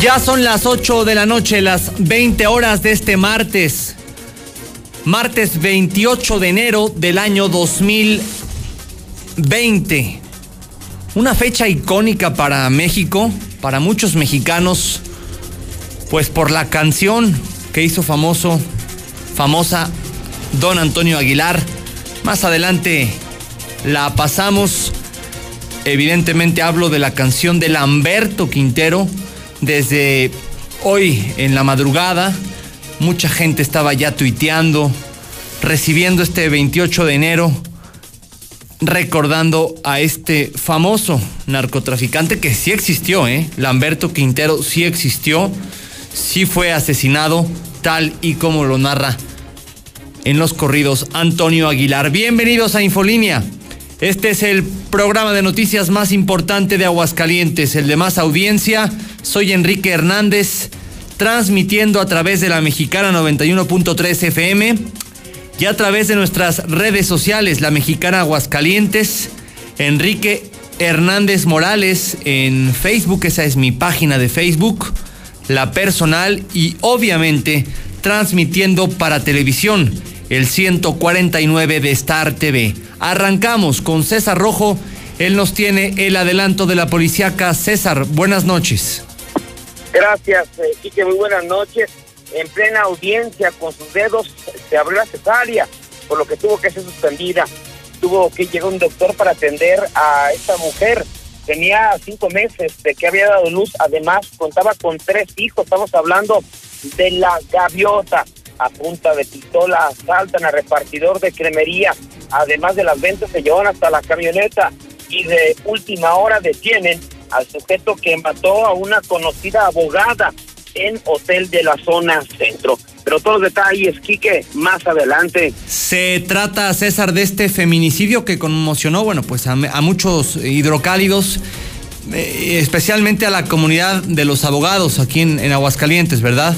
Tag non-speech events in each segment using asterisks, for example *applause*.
Ya son las 8 de la noche, las 20 horas de este martes. Martes 28 de enero del año 2020. Una fecha icónica para México, para muchos mexicanos, pues por la canción que hizo famoso, famosa Don Antonio Aguilar. Más adelante la pasamos. Evidentemente hablo de la canción de Lamberto Quintero desde hoy en la madrugada, mucha gente estaba ya tuiteando, recibiendo este 28 de enero, recordando a este famoso narcotraficante que sí existió, ¿eh? Lamberto Quintero sí existió, sí fue asesinado, tal y como lo narra en los corridos Antonio Aguilar. Bienvenidos a Infolínea. Este es el programa de noticias más importante de Aguascalientes, el de más audiencia. Soy Enrique Hernández, transmitiendo a través de la mexicana 91.3 FM y a través de nuestras redes sociales, la mexicana Aguascalientes, Enrique Hernández Morales en Facebook, esa es mi página de Facebook, la personal y obviamente transmitiendo para televisión el 149 de Star TV. Arrancamos con César Rojo. Él nos tiene el adelanto de la policíaca. César, buenas noches. Gracias, eh, Muy buenas noches. En plena audiencia, con sus dedos, se abrió la cesárea, por lo que tuvo que ser suspendida. Tuvo que llegar un doctor para atender a esta mujer. Tenía cinco meses de que había dado luz. Además, contaba con tres hijos. Estamos hablando de la gaviota a punta de pistola, asaltan a repartidor de cremería, además de las ventas se llevan hasta la camioneta y de última hora detienen al sujeto que mató a una conocida abogada en hotel de la zona centro. Pero todos los detalles, Quique, más adelante. Se trata, César, de este feminicidio que conmocionó, bueno, pues a, muchos hidrocálidos, eh, especialmente a la comunidad de los abogados aquí en, en Aguascalientes, ¿verdad?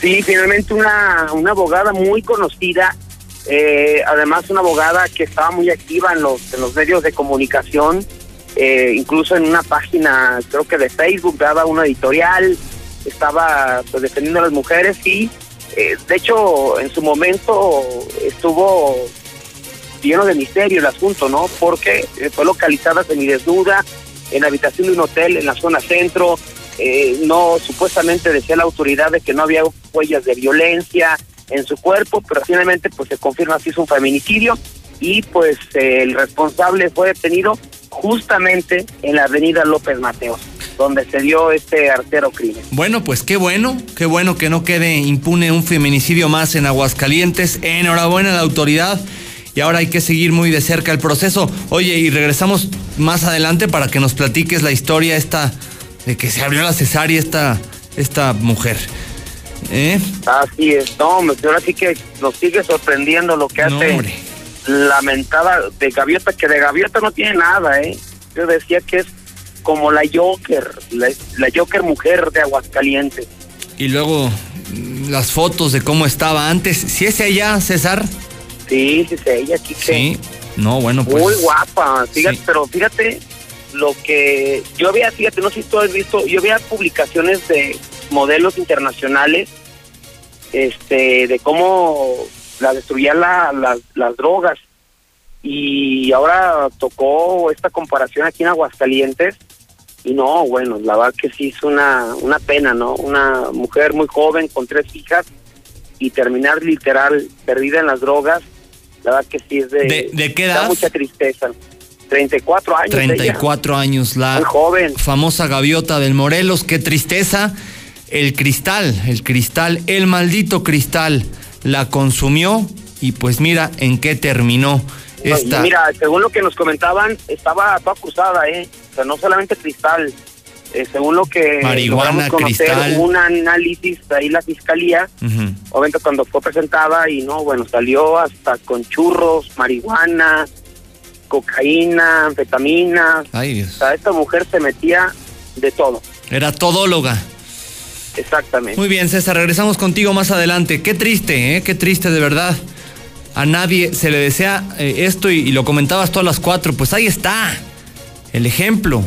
Sí, finalmente una, una abogada muy conocida, eh, además una abogada que estaba muy activa en los, en los medios de comunicación, eh, incluso en una página, creo que de Facebook, daba una editorial, estaba pues, defendiendo a las mujeres y eh, de hecho en su momento estuvo lleno de misterio el asunto, ¿no? Porque fue localizada desnuda en la habitación de un hotel en la zona centro, eh, no supuestamente decía la autoridad de que no había huellas de violencia en su cuerpo, pero finalmente pues se confirma que es un feminicidio y pues el responsable fue detenido justamente en la avenida López Mateos donde se dio este artero crimen. Bueno, pues qué bueno, qué bueno que no quede impune un feminicidio más en Aguascalientes. Enhorabuena a la autoridad y ahora hay que seguir muy de cerca el proceso. Oye, y regresamos más adelante para que nos platiques la historia esta de que se abrió la cesárea esta, esta mujer. ¿Eh? Así es, no, ahora sí que nos sigue sorprendiendo lo que hace lamentada de Gaviota, que de Gaviota no tiene nada, ¿eh? Yo decía que es como la Joker, la, Joker mujer de Aguascalientes. Y luego las fotos de cómo estaba antes. ¿Sí es ella, César? Sí, sí es ella, Kike. Sí. No, bueno, pues. Muy guapa, fíjate, pero fíjate lo que yo había, fíjate, no sé si tú has visto, yo había publicaciones de modelos internacionales este de cómo la destruían la, las drogas y ahora tocó esta comparación aquí en Aguascalientes y no, bueno, la verdad que sí es una, una pena, ¿no? Una mujer muy joven con tres hijas y terminar literal perdida en las drogas, la verdad que sí es de... ¿De, qué edad? Da mucha tristeza. 34 años. 34 años, la muy joven. famosa gaviota del Morelos, qué tristeza. El cristal, el cristal, el maldito cristal la consumió y pues mira en qué terminó esta. Mira, según lo que nos comentaban, estaba acusada, ¿eh? O sea, no solamente cristal, eh, según lo que marihuana, conocer, un análisis ahí la fiscalía, obviamente cuando fue presentada y no, bueno, salió hasta con churros, marihuana, cocaína, anfetamina. Ay, Dios. O sea, esta mujer se metía de todo. Era todóloga. Exactamente. Muy bien, César, regresamos contigo más adelante. Qué triste, ¿eh? Qué triste, de verdad. A nadie se le desea eh, esto y, y lo comentabas todas las cuatro. Pues ahí está el ejemplo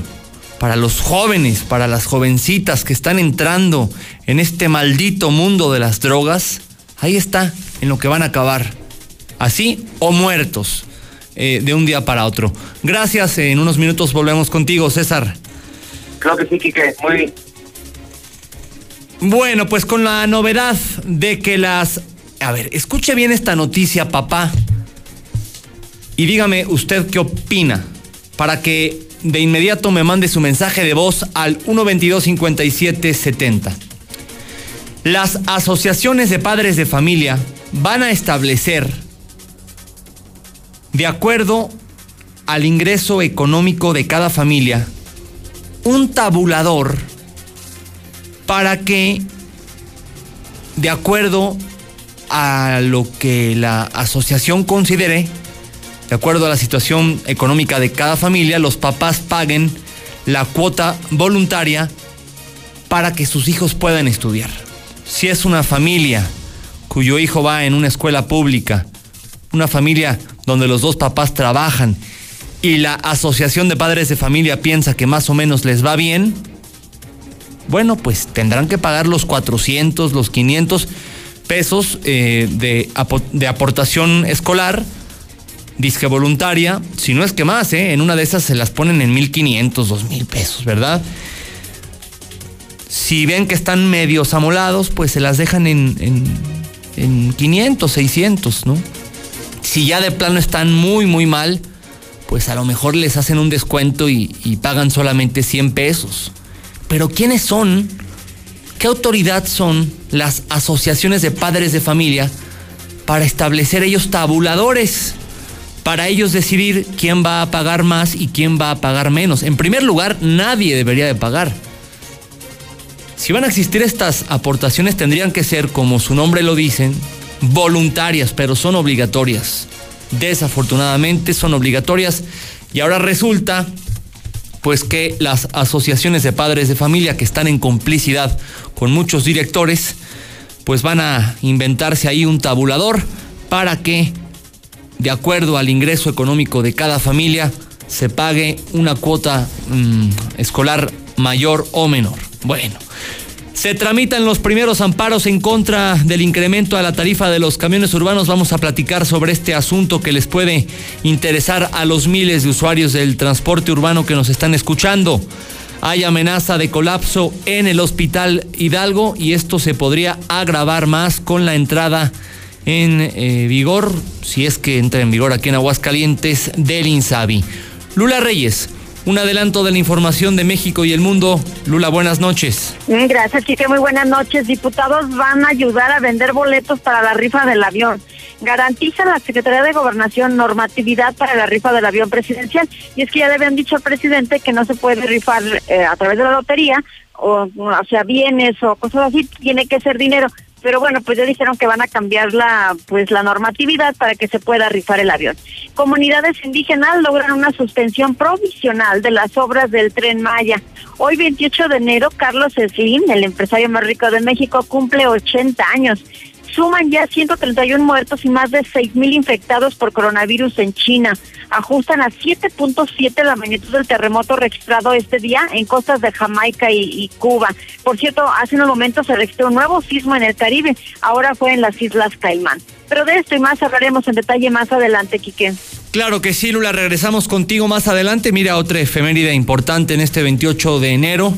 para los jóvenes, para las jovencitas que están entrando en este maldito mundo de las drogas. Ahí está, en lo que van a acabar. Así o muertos eh, de un día para otro. Gracias, en unos minutos volvemos contigo, César. Creo que sí, Quique. Muy bien. Bueno, pues con la novedad de que las... A ver, escuche bien esta noticia, papá. Y dígame usted qué opina. Para que de inmediato me mande su mensaje de voz al 122-5770. Las asociaciones de padres de familia van a establecer, de acuerdo al ingreso económico de cada familia, un tabulador para que, de acuerdo a lo que la asociación considere, de acuerdo a la situación económica de cada familia, los papás paguen la cuota voluntaria para que sus hijos puedan estudiar. Si es una familia cuyo hijo va en una escuela pública, una familia donde los dos papás trabajan y la asociación de padres de familia piensa que más o menos les va bien, bueno, pues tendrán que pagar los 400, los 500 pesos eh, de, de, aportación escolar, disque voluntaria, si no es que más, ¿eh? en una de esas se las ponen en 1500, 2000 pesos, ¿verdad? Si ven que están medios amolados, pues se las dejan en, en, en 500, 600, ¿no? Si ya de plano están muy, muy mal, pues a lo mejor les hacen un descuento y, y pagan solamente 100 pesos. Pero ¿quiénes son? ¿Qué autoridad son las asociaciones de padres de familia para establecer ellos tabuladores? Para ellos decidir quién va a pagar más y quién va a pagar menos. En primer lugar, nadie debería de pagar. Si van a existir estas aportaciones tendrían que ser, como su nombre lo dicen, voluntarias, pero son obligatorias. Desafortunadamente son obligatorias y ahora resulta pues que las asociaciones de padres de familia que están en complicidad con muchos directores, pues van a inventarse ahí un tabulador para que, de acuerdo al ingreso económico de cada familia, se pague una cuota mmm, escolar mayor o menor. Bueno. Se tramitan los primeros amparos en contra del incremento a la tarifa de los camiones urbanos. Vamos a platicar sobre este asunto que les puede interesar a los miles de usuarios del transporte urbano que nos están escuchando. Hay amenaza de colapso en el hospital Hidalgo y esto se podría agravar más con la entrada en eh, vigor, si es que entra en vigor aquí en Aguascalientes, del INSABI. Lula Reyes un adelanto de la información de México y el mundo. Lula, buenas noches. Gracias, Chique. Muy buenas noches. Diputados van a ayudar a vender boletos para la rifa del avión. Garantiza la Secretaría de Gobernación normatividad para la rifa del avión presidencial. Y es que ya le habían dicho al presidente que no se puede rifar eh, a través de la lotería, o, o sea, bienes o cosas así, tiene que ser dinero. Pero bueno, pues ya dijeron que van a cambiar la, pues la normatividad para que se pueda rifar el avión. Comunidades indígenas logran una suspensión provisional de las obras del Tren Maya. Hoy 28 de enero, Carlos Slim, el empresario más rico de México, cumple 80 años suman ya 131 muertos y más de mil infectados por coronavirus en China. Ajustan a 7.7 la magnitud del terremoto registrado este día en costas de Jamaica y, Cuba. Por cierto, hace unos momentos se registró un nuevo sismo en el Caribe, ahora fue en las Islas Caimán. Pero de esto y más hablaremos en detalle más adelante, Quique. Claro que sí, Lula, regresamos contigo más adelante. Mira, otra efeméride importante en este 28 de enero.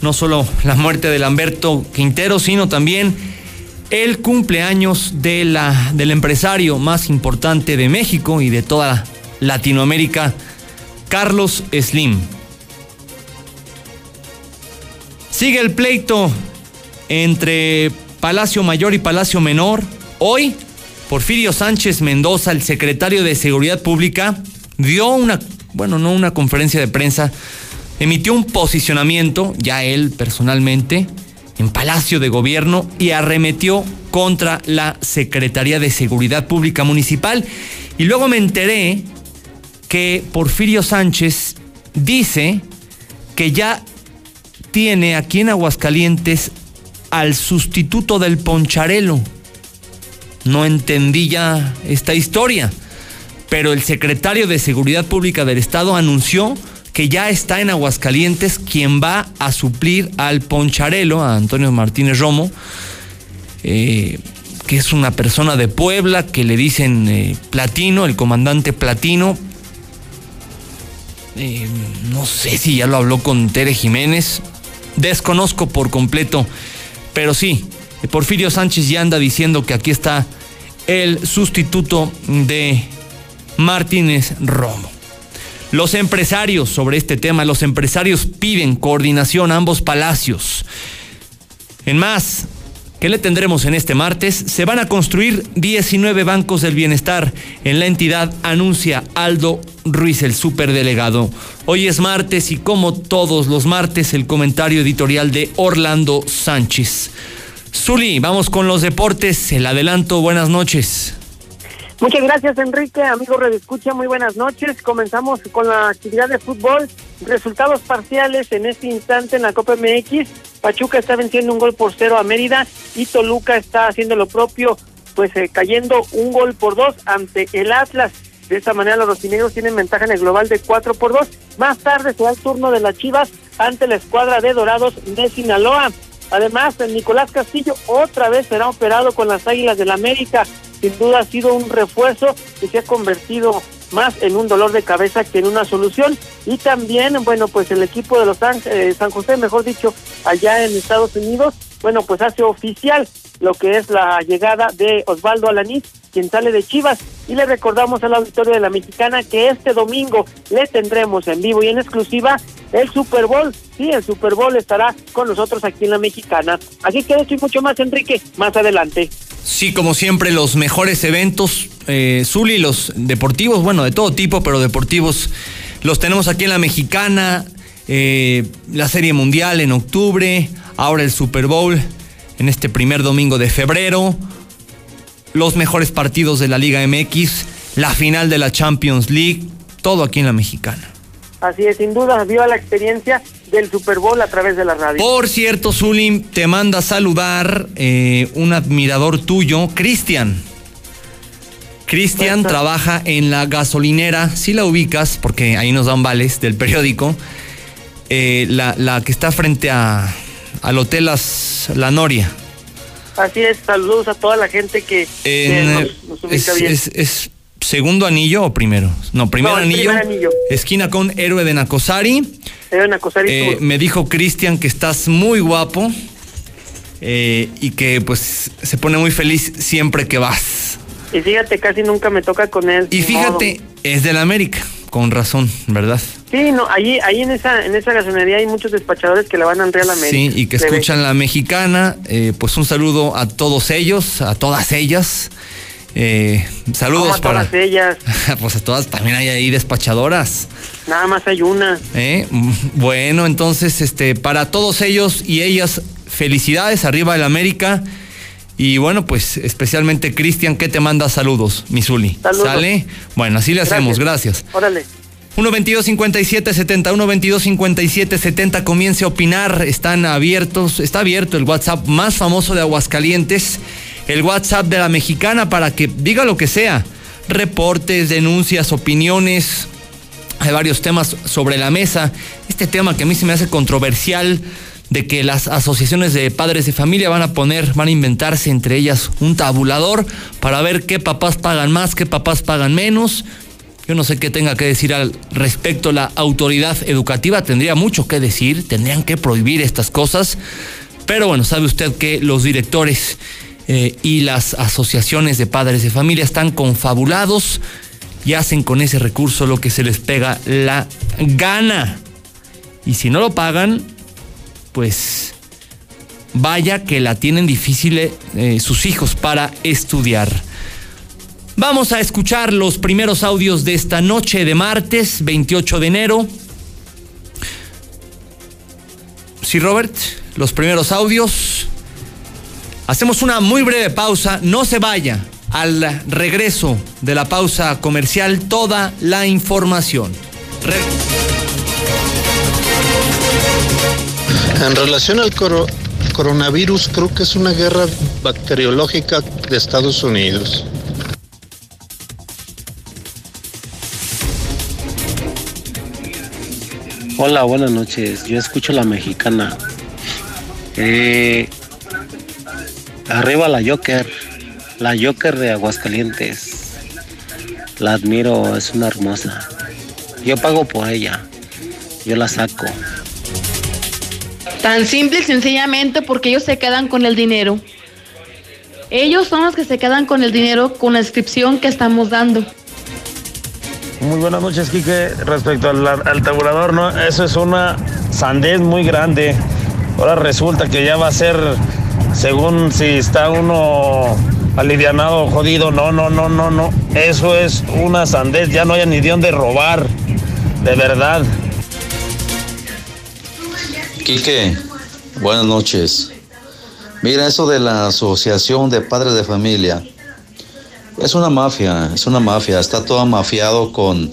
No solo la muerte de Lamberto Quintero, sino también el cumpleaños de la, del empresario más importante de México y de toda Latinoamérica, Carlos Slim. Sigue el pleito entre Palacio Mayor y Palacio Menor. Hoy, Porfirio Sánchez Mendoza, el secretario de Seguridad Pública, dio una, bueno, no una conferencia de prensa, emitió un posicionamiento, ya él personalmente, en Palacio de Gobierno y arremetió contra la Secretaría de Seguridad Pública Municipal. Y luego me enteré que Porfirio Sánchez dice que ya tiene aquí en Aguascalientes al sustituto del Poncharelo. No entendí ya esta historia, pero el secretario de Seguridad Pública del Estado anunció que ya está en Aguascalientes quien va a suplir al Poncharelo, a Antonio Martínez Romo, eh, que es una persona de Puebla, que le dicen eh, Platino, el comandante Platino. Eh, no sé si ya lo habló con Tere Jiménez, desconozco por completo, pero sí, Porfirio Sánchez ya anda diciendo que aquí está el sustituto de Martínez Romo. Los empresarios sobre este tema, los empresarios piden coordinación a ambos palacios. En más, ¿qué le tendremos en este martes? Se van a construir 19 bancos del bienestar en la entidad, anuncia Aldo Ruiz, el superdelegado. Hoy es martes y como todos los martes, el comentario editorial de Orlando Sánchez. Zuli, vamos con los deportes. El adelanto, buenas noches. Muchas gracias, Enrique. Amigo Red Escucha, muy buenas noches. Comenzamos con la actividad de fútbol. Resultados parciales en este instante en la Copa MX. Pachuca está venciendo un gol por cero a Mérida y Toluca está haciendo lo propio, pues eh, cayendo un gol por dos ante el Atlas. De esta manera los rojinegros tienen ventaja en el global de cuatro por dos. Más tarde se da el turno de las Chivas ante la escuadra de Dorados de Sinaloa. Además, Nicolás Castillo otra vez será operado con las Águilas del América sin duda ha sido un refuerzo que se ha convertido más en un dolor de cabeza que en una solución. Y también, bueno, pues el equipo de los Ángeles, eh, San José, mejor dicho, allá en Estados Unidos, bueno, pues hace oficial lo que es la llegada de Osvaldo Alanís, quien sale de Chivas. Y le recordamos al auditorio de la Mexicana que este domingo le tendremos en vivo y en exclusiva el Super Bowl. Sí, el Super Bowl estará con nosotros aquí en la Mexicana. Así que esto y mucho más, Enrique, más adelante. Sí, como siempre, los mejores eventos, eh, Zuli, los deportivos, bueno, de todo tipo, pero deportivos, los tenemos aquí en la Mexicana, eh, la Serie Mundial en octubre, ahora el Super Bowl en este primer domingo de febrero, los mejores partidos de la Liga MX, la final de la Champions League, todo aquí en la Mexicana. Así es, sin duda, vio la experiencia del Super Bowl a través de la radio. Por cierto, Zulim, te manda a saludar eh, un admirador tuyo, Cristian. Cristian trabaja en la gasolinera, si la ubicas, porque ahí nos dan vales del periódico, eh, la, que está frente a, al Hotel La Noria. Así es, saludos a toda la gente que, nos, ubica bien. es segundo anillo o primero? No, primer anillo, Esquina con Héroe de Nacosari. Héroe de Nacosari. Eh, me dijo Cristian que estás muy guapo eh, y que pues se pone muy feliz siempre que vas. Y fíjate, casi nunca me toca con él. Y fíjate, es del América, con razón, ¿verdad? Sí, no, ahí, ahí en esa, en esa gasolinería hay muchos despachadores que la van a Real América. Sí, y que escuchan la mexicana. Eh, pues un saludo a todos ellos, a todas ellas. Eh, saludos a para todas ellas. *laughs* pues a todas también hay ahí despachadoras. Nada más hay una. ¿Eh? Bueno, entonces, este, para todos ellos y ellas, felicidades arriba del América. Y bueno, pues especialmente Cristian, que te manda saludos, Misuli. Saludos. ¿Sale? Bueno, así le hacemos, gracias. Órale. 1-22-57-70, 1-22-57-70, comience a opinar, están abiertos, está abierto el WhatsApp más famoso de Aguascalientes, el WhatsApp de la mexicana para que diga lo que sea, reportes, denuncias, opiniones, hay varios temas sobre la mesa, este tema que a mí se me hace controversial, de que las asociaciones de padres de familia van a poner, van a inventarse entre ellas un tabulador para ver qué papás pagan más, qué papás pagan menos. Yo no sé qué tenga que decir al respecto la autoridad educativa, tendría mucho que decir, tendrían que prohibir estas cosas, pero bueno, sabe usted que los directores eh, y las asociaciones de padres de familia están confabulados y hacen con ese recurso lo que se les pega la gana. Y si no lo pagan, pues vaya que la tienen difícil eh, sus hijos para estudiar. Vamos a escuchar los primeros audios de esta noche de martes 28 de enero. Sí, Robert, los primeros audios. Hacemos una muy breve pausa, no se vaya. Al regreso de la pausa comercial, toda la información. En relación al coro coronavirus, creo que es una guerra bacteriológica de Estados Unidos. Hola, buenas noches. Yo escucho la mexicana. Eh, arriba la Joker, la Joker de Aguascalientes. La admiro, es una hermosa. Yo pago por ella. Yo la saco. Tan simple y sencillamente porque ellos se quedan con el dinero. Ellos son los que se quedan con el dinero con la inscripción que estamos dando. Muy buenas noches, Quique. Respecto al, al tabulador, ¿no? Eso es una sandez muy grande. Ahora resulta que ya va a ser, según si está uno alivianado o jodido. No, no, no, no, no. Eso es una sandez. Ya no hay ni de dónde robar. De verdad. Quique, buenas noches. Mira, eso de la Asociación de Padres de Familia es una mafia, es una mafia. Está todo mafiado con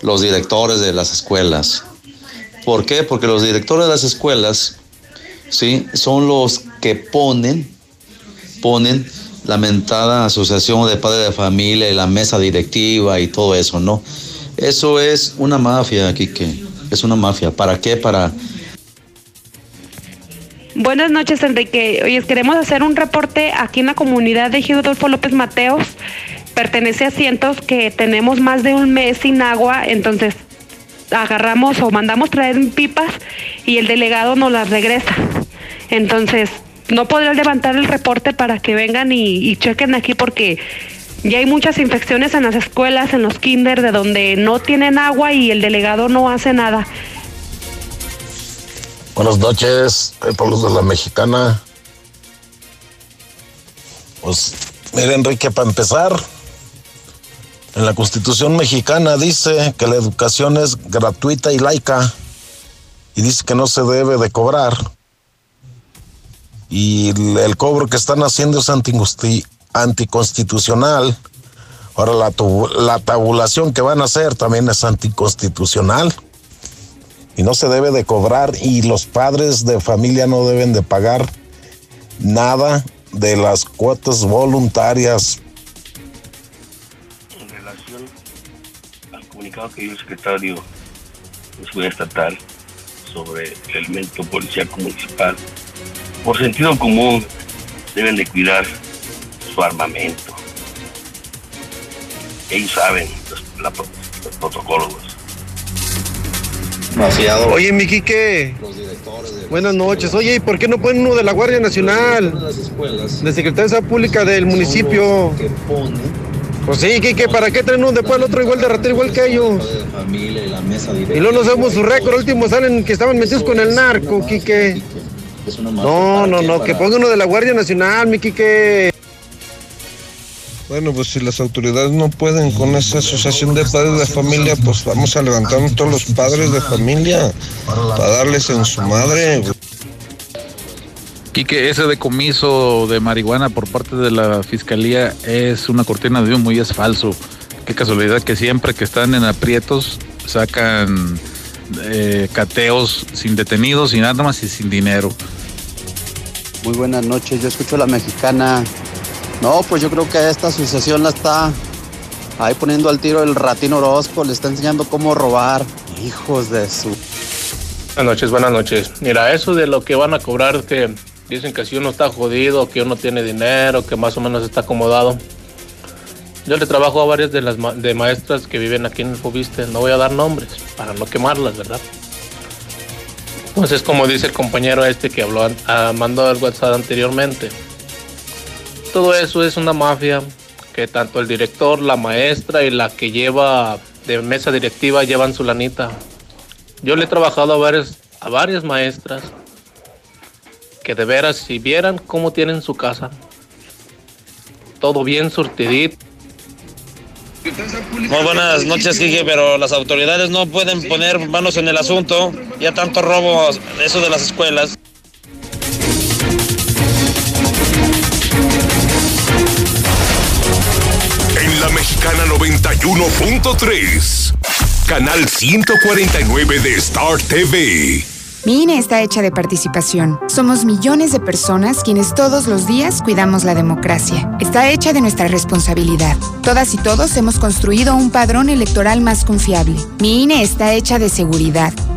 los directores de las escuelas. ¿Por qué? Porque los directores de las escuelas, sí, son los que ponen, ponen la mentada Asociación de Padres de Familia y la mesa directiva y todo eso, ¿no? Eso es una mafia, Quique. Es una mafia. ¿Para qué? Para Buenas noches, Enrique. Oye, queremos hacer un reporte aquí en la comunidad de Ejido Adolfo López Mateos. Pertenece a cientos que tenemos más de un mes sin agua, entonces agarramos o mandamos traer pipas y el delegado nos las regresa. Entonces, no podré levantar el reporte para que vengan y chequen aquí porque ya hay muchas infecciones en las escuelas, en los kinder, de donde no tienen agua y el delegado no hace nada. Buenas noches, el pueblo de la Mexicana. Pues, mire Enrique, para empezar, en la Constitución mexicana dice que la educación es gratuita y laica y dice que no se debe de cobrar. Y el, cobro que están haciendo es anticonsti- anticonstitucional. Ahora la, la tabulación que van a hacer también es anticonstitucional y no se debe de cobrar y los padres de familia no deben de pagar nada de las cuotas voluntarias. en relación al comunicado que dio el secretario de Seguridad Estatal sobre el elemento policíaco municipal, por sentido común deben de cuidar su armamento. Ellos saben los, los protocolos. Oye, mi Quique. Buenas noches. Oye, ¿y por qué no ponen uno de la Guardia Nacional? De Secretaría de Salud Pública del municipio. Pues sí, Quique, ¿para qué traen uno después el otro igual de ratero igual que ellos? Y luego no sabemos su récord. Último salen que estaban metidos con el narco, Quique. No, no, no, que ponga uno de la Guardia Nacional, mi Quique. Bueno, pues si las autoridades no pueden con esa asociación de padres de familia, pues vamos a levantarnos todos los padres de familia para darles en su madre. Quique, ese decomiso de marihuana por parte de la fiscalía es una cortina de humo y es falso. Qué casualidad que siempre que están en aprietos sacan eh, cateos sin detenidos, sin armas y sin dinero. Muy buenas noches, yo escucho a la mexicana. No, pues yo creo que esta asociación la está ahí poniendo al tiro el ratino Orozco, le está enseñando cómo robar. Hijos de su. Buenas noches, buenas noches. Mira, eso de lo que van a cobrar, que dicen que si uno está jodido, que uno tiene dinero, que más o menos está acomodado. Yo le trabajo a varias de las de maestras que viven aquí en el Fubiste. No voy a dar nombres para no quemarlas, ¿verdad? Entonces, como dice el compañero este que habló, a, mandó el WhatsApp anteriormente. Todo eso es una mafia que tanto el director, la maestra y la que lleva de mesa directiva llevan su lanita. Yo le he trabajado a varias, a varias maestras que de veras si vieran cómo tienen su casa, todo bien surtidito muy buenas noches, Kike, pero las autoridades no pueden poner manos en el asunto. Ya tanto robo eso de las escuelas. Mexicana 91.3, canal 149 de Star TV. Mi INE está hecha de participación. Somos millones de personas quienes todos los días cuidamos la democracia. Está hecha de nuestra responsabilidad. Todas y todos hemos construido un padrón electoral más confiable. Mi INE está hecha de seguridad.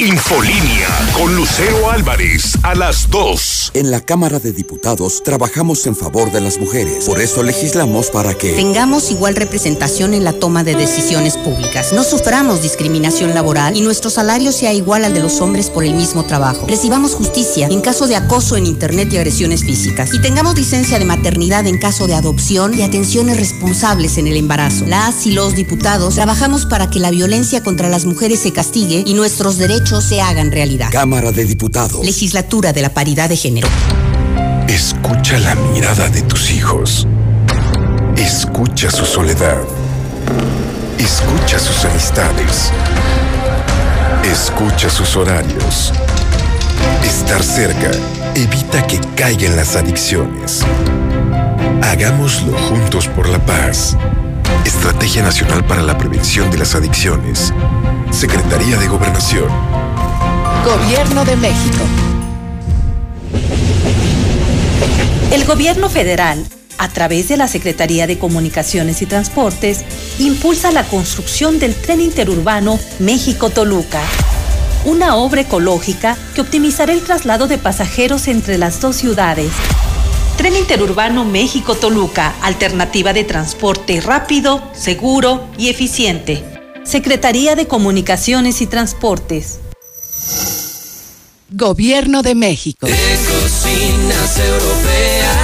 Infolínea con Lucero Álvarez a las 2. En la Cámara de Diputados trabajamos en favor de las mujeres. Por eso legislamos para que tengamos igual representación en la toma de decisiones públicas. No suframos discriminación laboral y nuestro salario sea igual al de los hombres por el mismo trabajo. Recibamos justicia en caso de acoso en internet y agresiones físicas. Y tengamos licencia de maternidad en caso de adopción y atenciones responsables en el embarazo. Las y los diputados trabajamos para que la violencia contra las mujeres se castigue y nuestros derechos se hagan realidad. Cámara de Diputados. Legislatura de la Paridad de Género. Escucha la mirada de tus hijos. Escucha su soledad. Escucha sus amistades. Escucha sus horarios. Estar cerca evita que caigan las adicciones. Hagámoslo juntos por la paz. Estrategia Nacional para la Prevención de las Adicciones. Secretaría de Gobernación. Gobierno de México. El gobierno federal, a través de la Secretaría de Comunicaciones y Transportes, impulsa la construcción del tren interurbano México-Toluca, una obra ecológica que optimizará el traslado de pasajeros entre las dos ciudades. Tren Interurbano México-Toluca, alternativa de transporte rápido, seguro y eficiente. Secretaría de Comunicaciones y Transportes. Gobierno de México. cocinas europeas.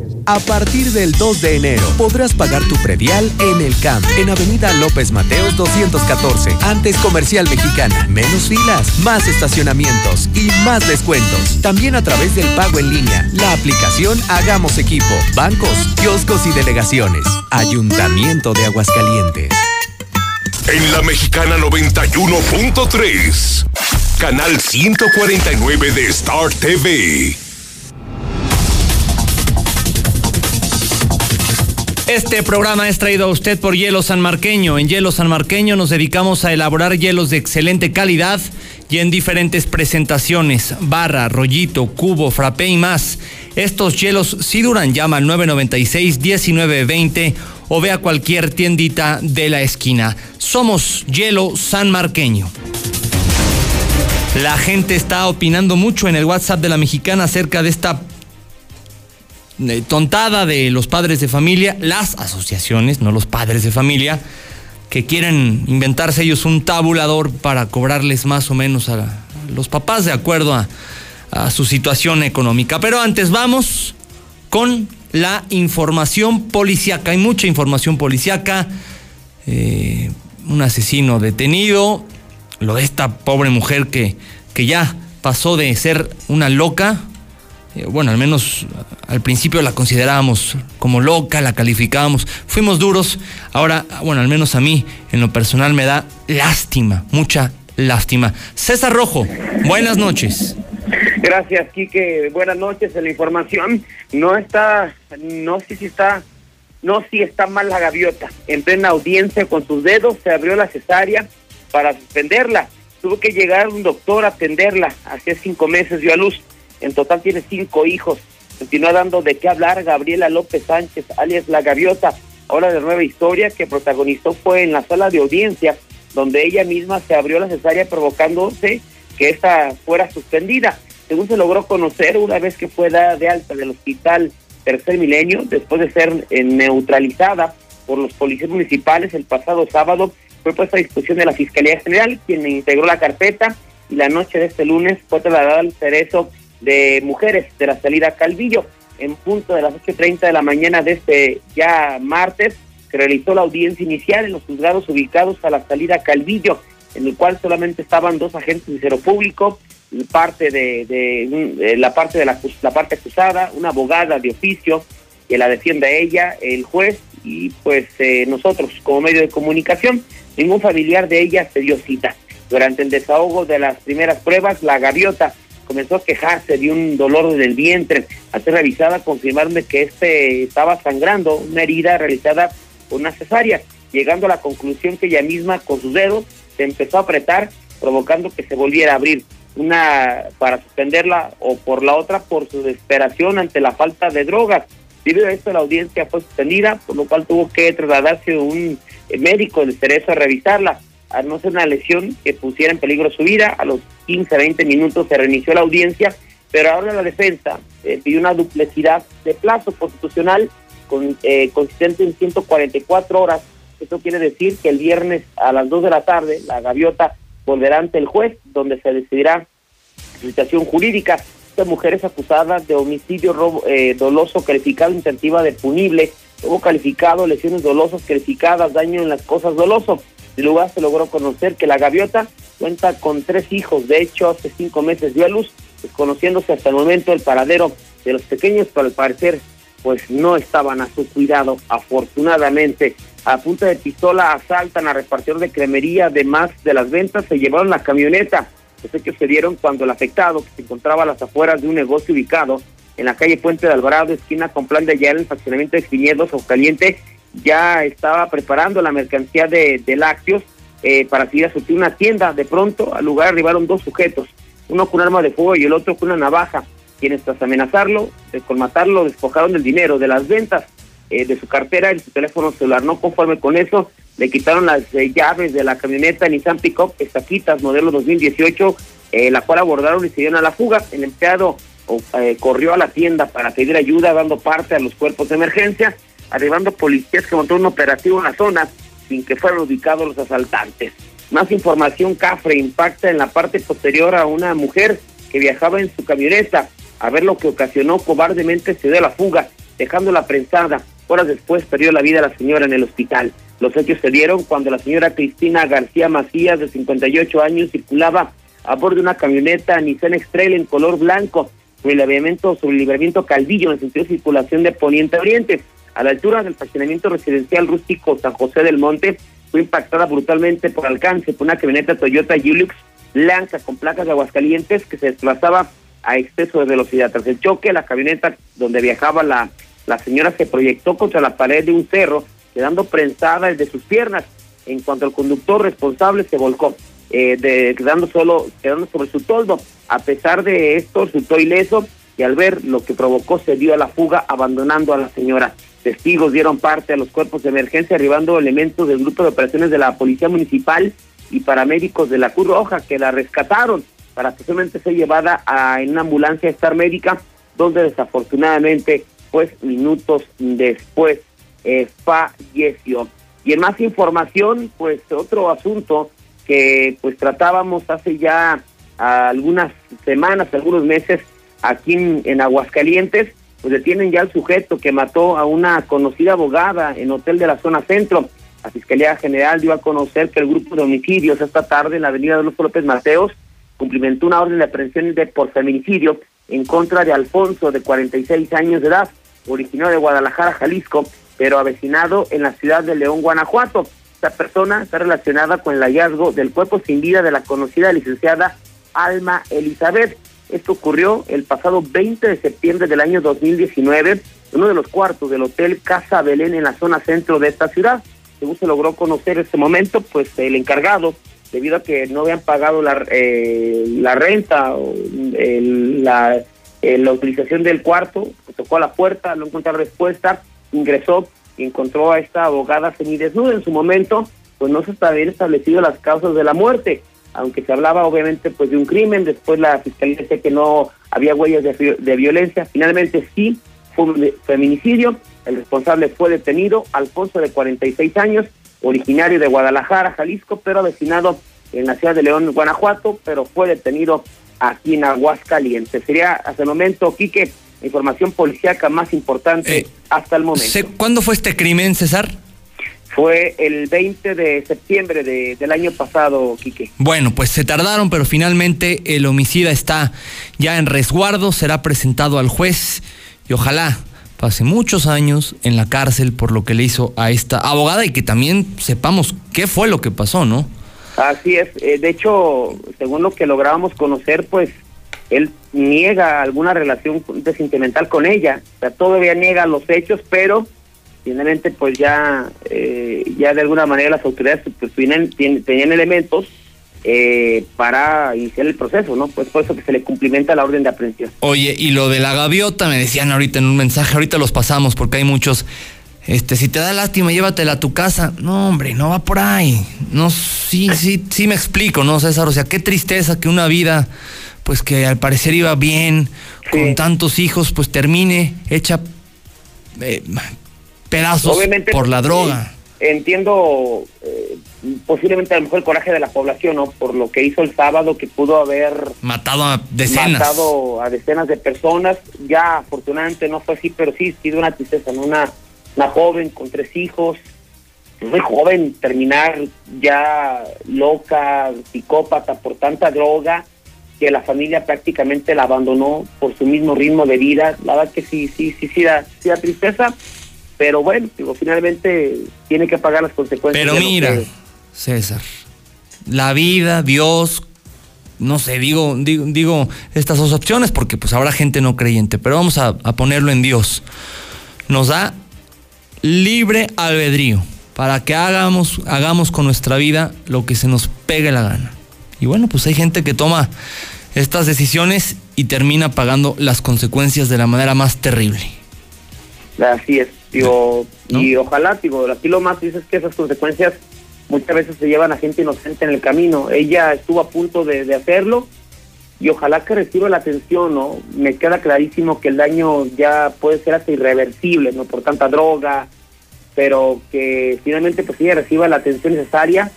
A partir del 2 de enero podrás pagar tu predial en el CAMP, en Avenida López Mateos 214, antes Comercial Mexicana. Menos filas, más estacionamientos y más descuentos. También a través del pago en línea, la aplicación Hagamos Equipo, bancos, kioscos y delegaciones. Ayuntamiento de Aguascalientes. En la Mexicana 91.3, canal 149 de Star TV. Este programa es traído a usted por Hielo San Marqueño. En Hielo San Marqueño nos dedicamos a elaborar hielos de excelente calidad y en diferentes presentaciones, barra, rollito, cubo, frappé y más. Estos hielos sí duran, llama al 996-1920 o ve a cualquier tiendita de la esquina. Somos Hielo San Marqueño. La gente está opinando mucho en el WhatsApp de la mexicana acerca de esta tontada de los padres de familia, las asociaciones, no los padres de familia, que quieren inventarse ellos un tabulador para cobrarles más o menos a los papás de acuerdo a, su situación económica. Pero antes vamos con la información policíaca. Hay mucha información policíaca. Eh, un asesino detenido. Lo de esta pobre mujer que, que ya pasó de ser una loca eh, bueno, al menos al principio la considerábamos como loca, la calificábamos, fuimos duros, ahora, bueno, al menos a mí, en lo personal me da lástima, mucha lástima. César Rojo, buenas noches. Gracias, Quique. Buenas noches. La información no está, no sé si está, no si está mal la gaviota. En plena audiencia con sus dedos se abrió la cesárea para suspenderla. Tuvo que llegar un doctor a atenderla. Hace cinco meses dio a luz. En total tiene cinco hijos. Continúa dando de qué hablar Gabriela López Sánchez, alias La Gaviota, ahora de nueva historia que protagonizó fue en la sala de audiencia, donde ella misma se abrió la cesárea provocándose que esta fuera suspendida. Según se logró conocer una vez que fue dada de alta del hospital Tercer Milenio, después de ser eh, neutralizada por los policías municipales el pasado sábado, fue puesta a disposición de la Fiscalía General, quien integró la carpeta y la noche de este lunes fue trasladada al cerezo de mujeres de la salida Calvillo. En punto de las 8.30 de la mañana de este ya martes, se realizó la audiencia inicial en los juzgados ubicados a la salida Calvillo, en el cual solamente estaban dos agentes de cero público, y parte de, la parte de la, parte acusada, una abogada de oficio que la defienda ella, el juez y pues eh, nosotros como medio de comunicación. Ningún familiar de ella se dio cita. Durante el desahogo de las primeras pruebas, la gaviota comenzó a quejarse de un dolor del vientre. Al ser revisada, confirmaron que este estaba sangrando, una herida realizada por una cesárea, llegando a la conclusión que ella misma, con sus dedos, se empezó a apretar, provocando que se volviera a abrir. Una para suspenderla o por la otra por su desesperación ante la falta de drogas. Debido a esto, la audiencia fue suspendida, por lo cual tuvo que trasladarse un médico de Cerezo a revisarla a no ser una lesión que pusiera en peligro su vida. A los 15, 20 minutos se reinició la audiencia, pero ahora la defensa eh, pidió una duplicidad de plazo constitucional con, eh, consistente en 144 horas. Esto quiere decir que el viernes a las 2 de la tarde la gaviota volverá ante el juez, donde se decidirá su situación jurídica. Esta mujer es acusada de homicidio robo, eh, doloso calificado, intentiva de punible, robo calificado, lesiones dolosas calificadas, daño en las cosas doloso. En lugar se logró conocer que la gaviota cuenta con tres hijos. De hecho, hace cinco meses dio a luz, desconociéndose hasta el momento el paradero de los pequeños, pero al parecer pues no estaban a su cuidado, afortunadamente. A punta de pistola asaltan a repartidor de cremería, además de las ventas, se llevaron la camioneta. Los hechos se dieron cuando el afectado, que se encontraba a las afueras de un negocio ubicado en la calle Puente de Alvarado, esquina con plan de hallar el fraccionamiento de Viñedos o Caliente, ya estaba preparando la mercancía de, de lácteos eh, para seguir a surtir una tienda. De pronto, al lugar arribaron dos sujetos, uno con arma de fuego y el otro con una navaja. quienes tras amenazarlo, con matarlo, despojaron del dinero de las ventas eh, de su cartera y su teléfono celular. No conforme con eso, le quitaron las eh, llaves de la camioneta Nissan Pickup Estaquitas modelo 2018, eh, la cual abordaron y se dieron a la fuga. El empleado corrió a la tienda para pedir ayuda, dando parte a los cuerpos de emergencia, arribando policías que montaron un operativo en la zona sin que fueran ubicados los asaltantes. Más información, Cafre impacta en la parte posterior a una mujer que viajaba en su camioneta. A ver lo que ocasionó cobardemente se dio la fuga, dejándola prensada. Horas después perdió la vida la señora en el hospital. Los hechos se dieron cuando la señora Cristina García Macías, de 58 años, circulaba a bordo de una camioneta Nissan X-Trail en color blanco sobre el libramiento, sobre el libramiento Caldillo en el sentido de circulación de Poniente a Oriente. A la altura del estacionamiento residencial rústico San José del Monte, fue impactada brutalmente por alcance por una camioneta Toyota Hilux blanca con placas de Aguascalientes que se desplazaba a exceso de velocidad. Tras el choque, la camioneta donde viajaba la la señora se proyectó contra la pared de un cerro, quedando prensada de sus piernas. En cuanto al conductor responsable se volcó, eh, quedando solo, quedando sobre su toldo. A pesar de esto, resultó ileso y al ver lo que provocó se dio a la fuga, abandonando a la señora. Testigos dieron parte a los cuerpos de emergencia, arribando elementos del grupo de operaciones de la Policía Municipal y paramédicos de la Cruz Roja que la rescataron para posiblemente ser llevada a, en una ambulancia Star Médica, donde desafortunadamente pues minutos después eh, falleció. Y en más información, pues otro asunto que pues tratábamos hace ya algunas semanas, algunos meses aquí en, Aguascalientes, pues detienen ya al sujeto que mató a una conocida abogada en hotel de la zona centro. La Fiscalía General dio a conocer que el grupo de homicidios esta tarde en la avenida de los López Mateos cumplimentó una orden de aprehensión de por feminicidio en contra de Alfonso, de 46 años de edad originario de Guadalajara, Jalisco, pero avecinado en la ciudad de León, Guanajuato. Esta persona está relacionada con el hallazgo del cuerpo sin vida de la conocida licenciada Alma Elizabeth. Esto ocurrió el pasado 20 de septiembre del año 2019 en uno de los cuartos del Hotel Casa Belén en la zona centro de esta ciudad. Según se logró conocer en este momento, pues el encargado, debido a que no habían pagado la, eh, la renta o la la utilización del cuarto, tocó a la puerta, no encontró respuesta, ingresó y encontró a esta abogada semidesnuda. En su momento, pues no se habían establecido las causas de la muerte, aunque se hablaba obviamente pues de un crimen, después la fiscalía decía que no había huellas de, de violencia, finalmente sí fue un feminicidio, el responsable fue detenido, Alfonso de 46 años, originario de Guadalajara, Jalisco, pero avecinado en la ciudad de León, Guanajuato, pero fue detenido aquí en Aguascalientes. Sería hasta el momento, Quique, la información policíaca más importante eh, hasta el momento. ¿Cuándo fue este crimen, César? Fue el 20 de septiembre del año pasado, Quique. Bueno, pues se tardaron, pero finalmente el homicida está ya en resguardo, será presentado al juez y ojalá pase muchos años en la cárcel por lo que le hizo a esta abogada y que también sepamos qué fue lo que pasó, ¿no? Así es, eh, de hecho, según lo que lográbamos conocer, pues él niega alguna relación sentimental con ella, o sea, todavía niega los hechos, pero finalmente pues ya eh, ya de alguna manera las autoridades pues tenían, tenían elementos eh, para iniciar el proceso, ¿no? Pues por eso que se le cumplimenta la orden de aprehensión. Oye, y lo de la gaviota, me decían ahorita en un mensaje, ahorita los pasamos porque hay muchos este, si te da lástima, llévatela a tu casa. No, hombre, no va por ahí. No, sí, sí, sí me explico, ¿no, César? O sea, qué tristeza que una vida, pues que al parecer iba bien, con tantos hijos, pues termine hecha eh, pedazos por la droga. entiendo eh, posiblemente a lo mejor el coraje de la población, ¿no? Por lo que hizo el sábado, que pudo haber matado a decenas. Matado a decenas de personas. Ya afortunadamente no fue así, pero sí, sí de una tristeza, ¿no? Una una joven con tres hijos, muy joven, terminar ya loca, psicópata por tanta droga, que la familia prácticamente la abandonó por su mismo ritmo de vida. La verdad que sí, sí, sí, sí da, sí da tristeza, pero bueno, digo, finalmente tiene que pagar las consecuencias. Pero mira, César, la vida, Dios, no sé, digo, digo, digo estas dos opciones porque pues habrá gente no creyente, pero vamos a, a ponerlo en Dios. Nos da libre albedrío para que hagamos, hagamos con nuestra vida lo que se nos pegue la gana. Y bueno, pues hay gente que toma estas decisiones y y termina pagando las consecuencias de la manera más terrible. Así es, digo, y ojalá, digo, aquí lo más dice es que esas consecuencias muchas veces se llevan a gente inocente en el camino. Ella estuvo a punto de, de hacerlo y ojalá que reciba la atención, ¿no? Me queda clarísimo que el daño ya puede ser hasta irreversible, ¿no? Por tanta droga, pero que finalmente pues ella reciba la atención necesaria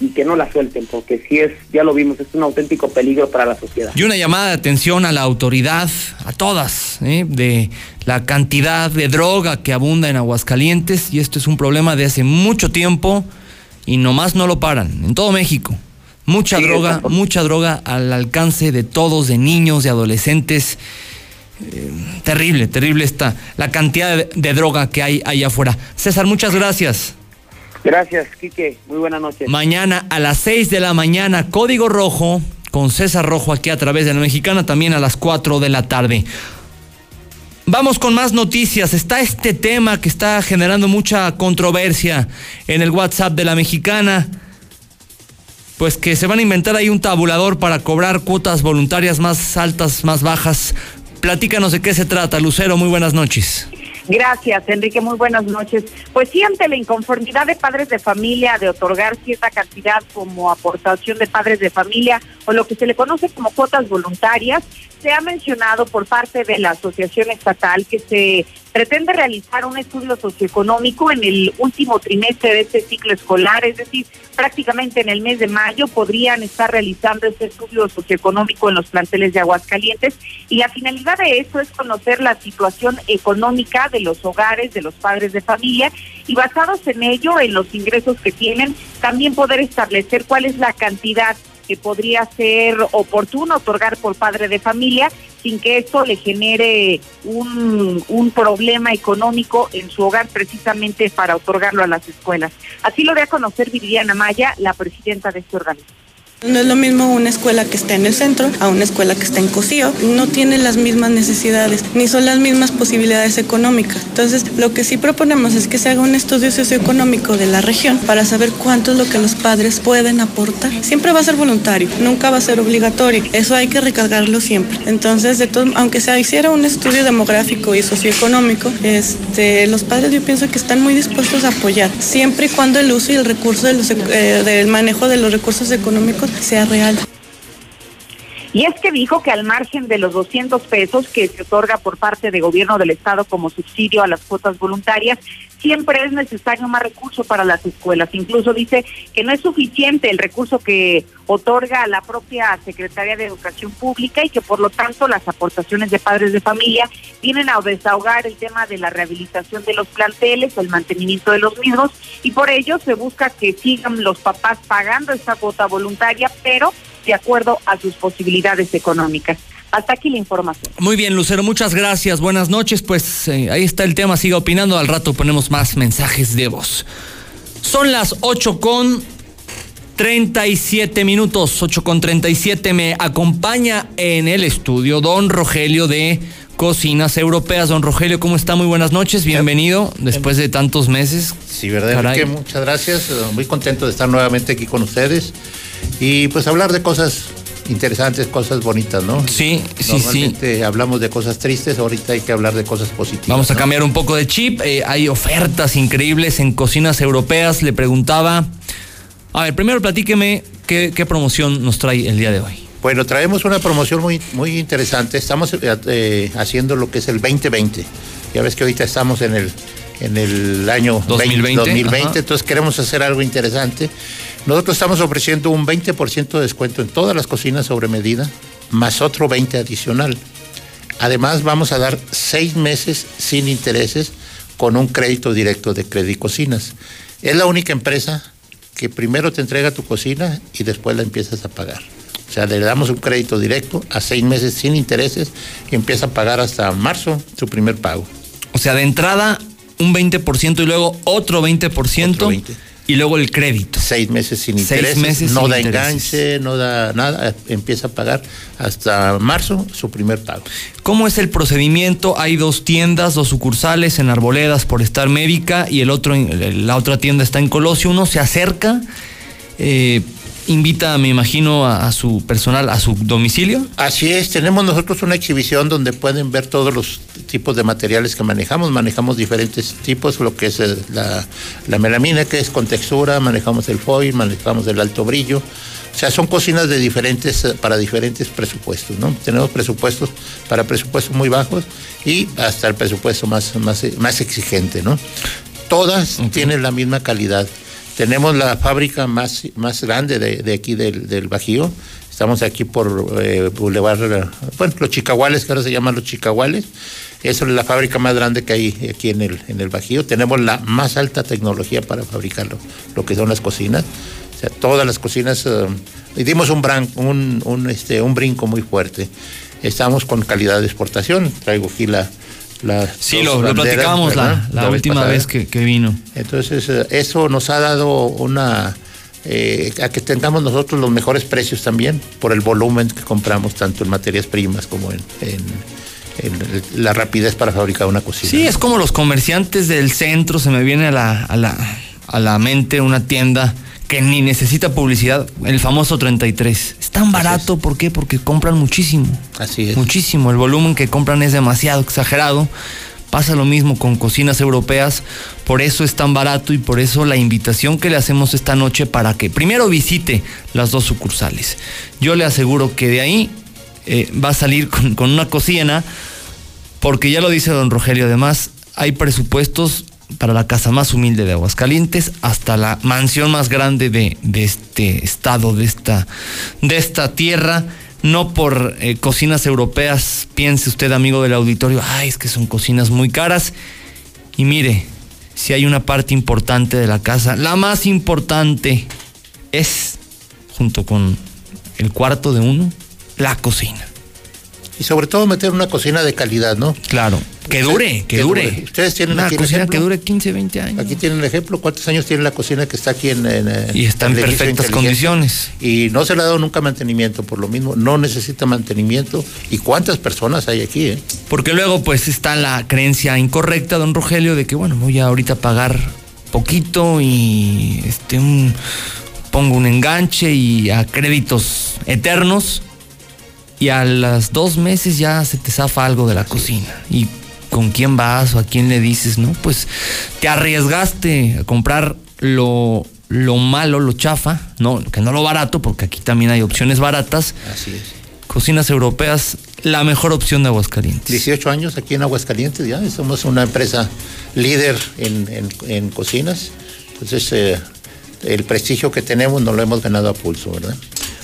y que no la suelten, porque si es, ya lo vimos, es un auténtico peligro para la sociedad. Y una llamada de atención a la autoridad, a todas, ¿eh? de la cantidad de droga que abunda en Aguascalientes, y esto es un problema de hace mucho tiempo y nomás no lo paran, en todo México. Mucha Sí, droga, exacto. mucha droga al alcance de todos, de niños, de adolescentes. Eh, terrible, terrible está la cantidad de, de droga que hay allá afuera. César, muchas gracias. Gracias, Quique. Muy buenas noches. Mañana a las 6 de la mañana, Código Rojo, con César Rojo aquí a través de la Mexicana, también a las 4 de la tarde. Vamos con más noticias. Está este tema que está generando mucha controversia en el WhatsApp de la Mexicana. Pues que se van a inventar ahí un tabulador para cobrar cuotas voluntarias más altas, más bajas. Platícanos de qué se trata, Lucero. Muy buenas noches. Gracias, Enrique. Muy buenas noches. Pues sí, ante la inconformidad de padres de familia de otorgar cierta cantidad como aportación de padres de familia o lo que se le conoce como cuotas voluntarias, se ha mencionado por parte de la Asociación Estatal que se pretende realizar un estudio socioeconómico en el último trimestre de este ciclo escolar, es decir, prácticamente en el mes de mayo podrían estar realizando este estudio socioeconómico en los planteles de Aguascalientes. Y la finalidad de esto es conocer la situación económica de los hogares, de los padres de familia y basados en ello, en los ingresos que tienen, también poder establecer cuál es la cantidad que podría ser oportuno otorgar por padre de familia sin que esto le genere un, problema económico en su hogar precisamente para otorgarlo a las escuelas. Así lo dio a conocer Viviana Maya, la presidenta de este organismo. No es lo mismo una escuela que está en el centro a una escuela que está en Cocío. No tiene las mismas necesidades, ni son las mismas posibilidades económicas. Entonces, lo que sí proponemos es que se haga un estudio socioeconómico de la región para saber cuánto es lo que los padres pueden aportar. Siempre va a ser voluntario, nunca va a ser obligatorio. Eso hay que recargarlo siempre. Entonces, de todo, aunque se hiciera un estudio demográfico y socioeconómico, este, los padres yo pienso que están muy dispuestos a apoyar, siempre y cuando el uso y el recurso eh, del manejo de los recursos económicos sea real. Y es que dijo que al margen de los 200 pesos que se otorga por parte de gobierno del estado como subsidio a las cuotas voluntarias, siempre es necesario más recurso para las escuelas. Incluso dice que no es suficiente el recurso que otorga la propia Secretaría de Educación Pública y que por lo tanto las aportaciones de padres de familia vienen a desahogar el tema de la rehabilitación de los planteles, el mantenimiento de los mismos y por ello se busca que sigan los papás pagando esta cuota voluntaria, pero de acuerdo a sus posibilidades económicas. Hasta aquí la información. Muy bien, Lucero, muchas gracias. Buenas noches. Pues eh, ahí está el tema. Siga opinando. Al rato ponemos más mensajes de voz. Son las 8 con 37 minutos. 8 con 37. Me acompaña en el estudio don Rogelio de Cocinas Europeas. Don Rogelio, ¿cómo está? Muy buenas noches. Bienvenido después de tantos meses. Sí, ¿verdad, Caray. Enrique? Muchas gracias. Muy contento de estar nuevamente aquí con ustedes y pues hablar de cosas interesantes, cosas bonitas, ¿no? Sí, sí, sí. Normalmente hablamos de cosas tristes, ahorita hay que hablar de cosas positivas. Vamos a ¿no? cambiar un poco de chip. Eh, hay ofertas increíbles en cocinas europeas. Le preguntaba. A ver, primero platíqueme qué, qué promoción nos trae el día de hoy. Bueno, traemos una promoción muy, muy interesante. Estamos eh, eh, haciendo lo que es el 2020. Ya ves que ahorita estamos en el, en el año 2020, 2020 ajá. entonces queremos hacer algo interesante. Nosotros estamos ofreciendo un 20% de descuento en todas las cocinas sobre medida, más otro 20 adicional. Además, vamos a dar seis meses sin intereses con un crédito directo de Credit Cocinas. Es la única empresa que primero te entrega tu cocina y después la empiezas a pagar. O sea, le damos un crédito directo a seis meses sin intereses y empieza a pagar hasta marzo su primer pago. O sea, de entrada un 20% y luego otro 20%, y luego el crédito. Seis meses sin no sin da intereses. enganche, no da nada, empieza a pagar hasta marzo su primer pago. ¿Cómo es el procedimiento? Hay dos tiendas, dos sucursales en Arboledas por estar médica y el otro, la otra tienda está en Colosio. Uno se acerca eh, invita, me imagino, a, a su personal, a su domicilio. Así es, tenemos nosotros una exhibición donde pueden ver todos los tipos de materiales que manejamos. Manejamos diferentes tipos, lo que es la, la melamina, que es con textura, manejamos el foil, manejamos el alto brillo. O sea, son cocinas de diferentes, eh, para diferentes presupuestos, ¿no? Tenemos presupuestos para presupuestos muy bajos y hasta el presupuesto más, más, más exigente, ¿no? Todas tienen la misma calidad. Tenemos la fábrica más, más grande de, de aquí del, del Bajío. Estamos aquí por eh, Boulevard, bueno, los Chicahuales, que ahora se llaman los Chicahuales. Esa es la fábrica más grande que hay aquí en el, en el Bajío. Tenemos la más alta tecnología para fabricarlo, lo que son las cocinas. O sea, todas las cocinas, eh, dimos un, un, este, un brinco muy fuerte. Estamos con calidad de exportación. Traigo aquí la... Sí, lo, lo banderas, platicábamos la, la última vez que, que vino. Entonces, eh, eso nos ha dado una. eh, a que tengamos nosotros los mejores precios también, por el volumen que compramos, tanto en materias primas como en, en- en la rapidez para fabricar una cocina. Sí, es como los comerciantes del centro, se me viene a la, a la, a la mente una tienda que ni necesita publicidad, el famoso 33. Es tan barato, ¿por qué? Porque compran muchísimo. Así es. Muchísimo, el volumen que compran es demasiado exagerado. Pasa lo mismo con cocinas europeas, por eso es tan barato y por eso la invitación que le hacemos esta noche para que primero visite las dos sucursales. Yo le aseguro que de ahí eh, va a salir con, con una cocina, porque ya lo dice don Rogelio, además hay presupuestos para la casa más humilde de Aguascalientes hasta la mansión más grande de, de este estado, de esta, de esta tierra. No por eh, cocinas europeas, piense usted, amigo del auditorio, ay, es que son cocinas muy caras. Y mire, si hay una parte importante de la casa, la más importante es, junto con el cuarto de uno, la cocina. Y sobre todo meter una cocina de calidad, ¿no? Claro, que dure, que dure. Ustedes tienen Una aquí el cocina ejemplo. que dure 15, 20 años. Aquí tienen el ejemplo. ¿Cuántos años tiene la cocina que está aquí en. en, eh, Y está en perfectas condiciones. Y no se le ha dado nunca mantenimiento, por lo mismo. No necesita mantenimiento. ¿Y cuántas personas hay aquí, eh? Porque luego pues está la creencia incorrecta, don Rogelio, de que bueno, voy a ahorita pagar poquito y este un pongo un enganche y a créditos eternos y a las dos meses ya se te zafa algo de la cocina. ¿Y con quién vas o a quién le dices? No, pues te arriesgaste a comprar lo, lo malo, lo chafa, no, que no lo barato, porque aquí también hay opciones baratas. Así es. Cocinas europeas, la mejor opción de Aguascalientes. 18 años aquí en Aguascalientes ya. Somos una empresa líder en, en- en cocinas. Entonces, eh, el prestigio que tenemos nos lo hemos ganado a pulso, ¿verdad?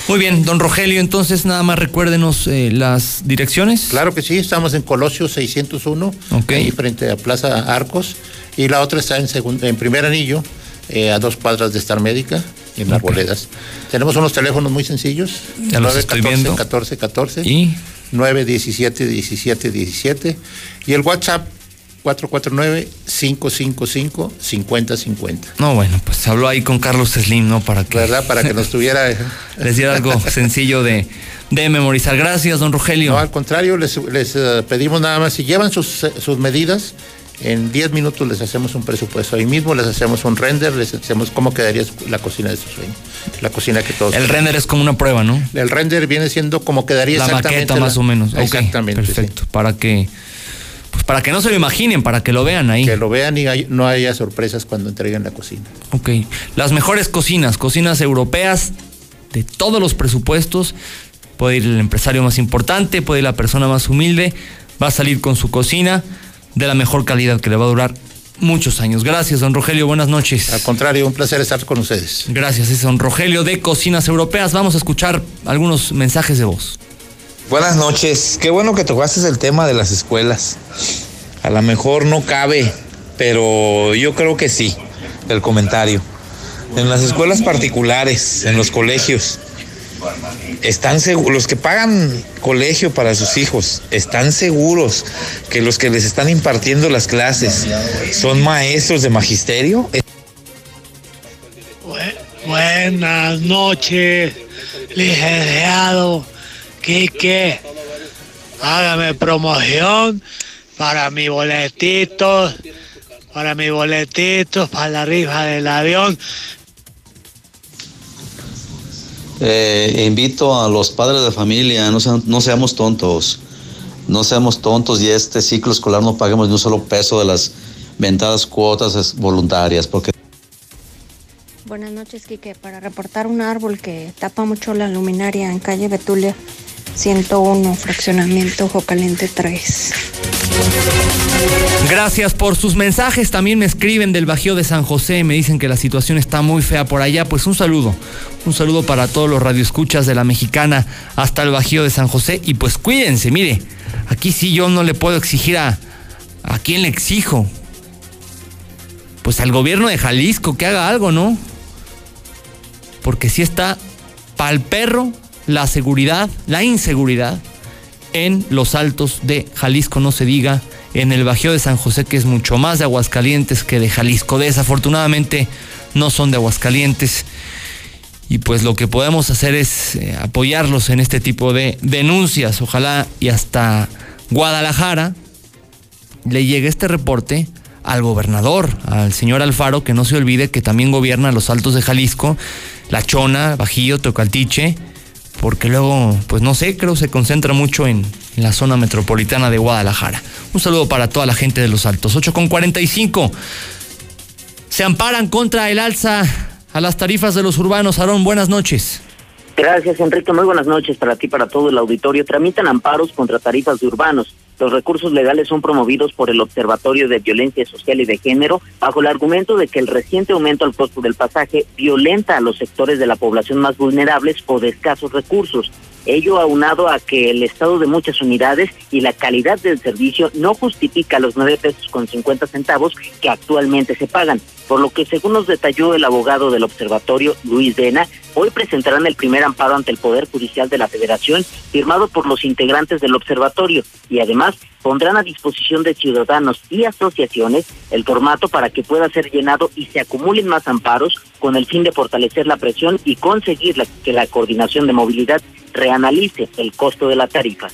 Muy bien, don Rogelio, entonces nada más recuérdenos eh, las direcciones. Claro que sí, estamos en Colosio 601, ahí frente a Plaza Arcos, y la otra está en, en primer anillo, eh, a dos cuadras de Star Médica, en Arboledas. Tenemos unos teléfonos muy sencillos, Ya los estoy viendo. 14 14 ¿Y? 917 17 17 y el WhatsApp 449 555 5050. No, bueno, pues habló ahí con Carlos Slim, ¿no? Para que, ¿Verdad? Para que nos tuviera eh, *laughs* les diera algo sencillo de, de memorizar. Gracias, don Rogelio. No, al contrario, les, les, eh, pedimos nada más, si llevan sus, eh, sus medidas, en 10 minutos les hacemos un presupuesto. Ahí mismo les hacemos un render, les hacemos cómo quedaría la cocina de su sueño. La cocina que todos. El render es como una prueba, ¿no? El render viene siendo como quedaría La exactamente. maqueta más o menos. Exactamente. Perfecto. Para que, pues para que no se lo imaginen, para que lo vean ahí. Que lo vean y hay- no haya sorpresas cuando entreguen la cocina. Ok. Las mejores cocinas, cocinas europeas de todos los presupuestos. Puede ir el empresario más importante, puede ir la persona más humilde. Va a salir con su cocina de la mejor calidad que le va a durar muchos años. Gracias, don Rogelio. Buenas noches. Al contrario, un placer estar con ustedes. Gracias, es don Rogelio de Cocinas Europeas. Vamos a escuchar algunos mensajes de voz. Buenas noches. Qué bueno que tocaste el tema de las escuelas. A lo mejor no cabe, pero yo creo que sí, el comentario. En las escuelas particulares, en los colegios, están seguros, los que pagan colegio para sus hijos, están seguros que los que les están impartiendo las clases son maestros de magisterio. Buenas noches, licenciado Quique. Hágame promoción para mi boletitos, para mi boletitos, para la rifa del avión. Eh, invito a los padres de familia, no, sean- no seamos tontos, no seamos tontos y este ciclo escolar no paguemos ni un solo peso de las ventadas cuotas voluntarias, porque Buenas noches, Quique. Para reportar un árbol que tapa mucho la luminaria en calle Betulia 101, fraccionamiento Ojo Caliente 3. Gracias por sus mensajes. También me escriben del Bajío de San José. Me dicen que la situación está muy fea por allá. Pues un saludo. Un saludo para todos los radioescuchas de la mexicana hasta el Bajío de San José. Y pues cuídense, mire. Aquí sí yo no le puedo exigir a. ¿A quién le exijo? Pues al gobierno de Jalisco que haga algo, ¿no? Porque sí está pa'l perro la seguridad, la inseguridad en los altos de Jalisco, no se diga, en el Bajío de San José, que es mucho más de Aguascalientes que de Jalisco. Desafortunadamente no son de Aguascalientes. Y pues lo que podemos hacer es eh, apoyarlos en este tipo de denuncias. Ojalá y hasta Guadalajara le llegue este reporte al gobernador, al señor Alfaro, que no se olvide que también gobierna los altos de Jalisco, La Chona, Bajío, Tocaltiche, porque luego, pues no sé, creo se concentra mucho en, la zona metropolitana de Guadalajara. Un saludo para toda la gente de los altos. 8 con 45. Se amparan contra el alza a las tarifas de los urbanos. Aarón, buenas noches. Gracias, Enrique. Muy buenas noches para ti, para todo el auditorio. Tramitan amparos contra tarifas de urbanos. Los recursos legales son promovidos por el Observatorio de Violencia Social y de Género bajo el argumento de que el reciente aumento al costo del pasaje violenta a los sectores de la población más vulnerables o de escasos recursos. Ello aunado a que el estado de muchas unidades y la calidad del servicio no justifica los nueve pesos con 50 centavos que actualmente se pagan, por lo que según nos detalló el abogado del observatorio, Luis Dena, hoy presentarán el primer amparo ante el Poder Judicial de la Federación, firmado por los integrantes del observatorio, y además pondrán a disposición de ciudadanos y asociaciones el formato para que pueda ser llenado y se acumulen más amparos con el fin de fortalecer la presión y conseguir que la coordinación de movilidad reanalice el costo de la tarifa.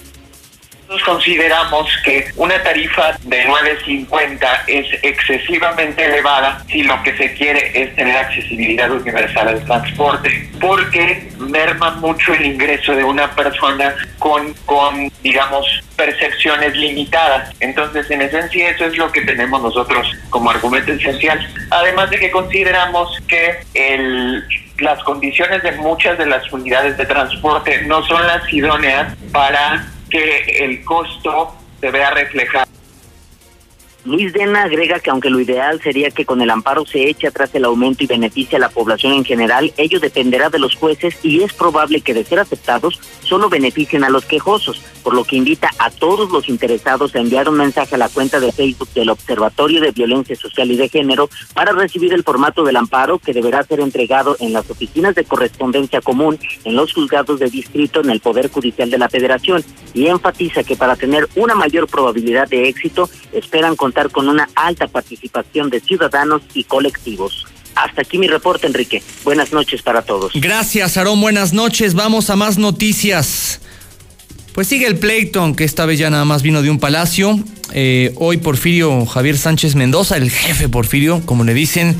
Nosotros consideramos que una tarifa de 9.50 es excesivamente elevada si lo que se quiere es tener accesibilidad universal al transporte, porque merma mucho el ingreso de una persona con, con digamos, percepciones limitadas. Entonces, en esencia, eso es lo que tenemos nosotros como argumento esencial. Además de que consideramos que el las condiciones de muchas de las unidades de transporte no son las idóneas para que el costo se vea reflejado. Luis Dena agrega que aunque lo ideal sería que con el amparo se eche atrás el aumento y beneficie a la población en general, ello dependerá de los jueces y es probable que de ser aceptados solo beneficien a los quejosos, por lo que invita a todos los interesados a enviar un mensaje a la cuenta de Facebook del Observatorio de Violencia Social y de Género para recibir el formato del amparo que deberá ser entregado en las oficinas de correspondencia común en los juzgados de distrito en el Poder Judicial de la Federación y enfatiza que para tener una mayor probabilidad de éxito esperan con una alta participación de ciudadanos y colectivos. Hasta aquí mi reporte, Enrique. Buenas noches para todos. Gracias, Aarón. Buenas noches. Vamos a más noticias. Pues sigue el pleito, aunque esta vez ya nada más vino de un palacio. Eh, hoy Porfirio Javier Sánchez Mendoza, el jefe Porfirio, como le dicen,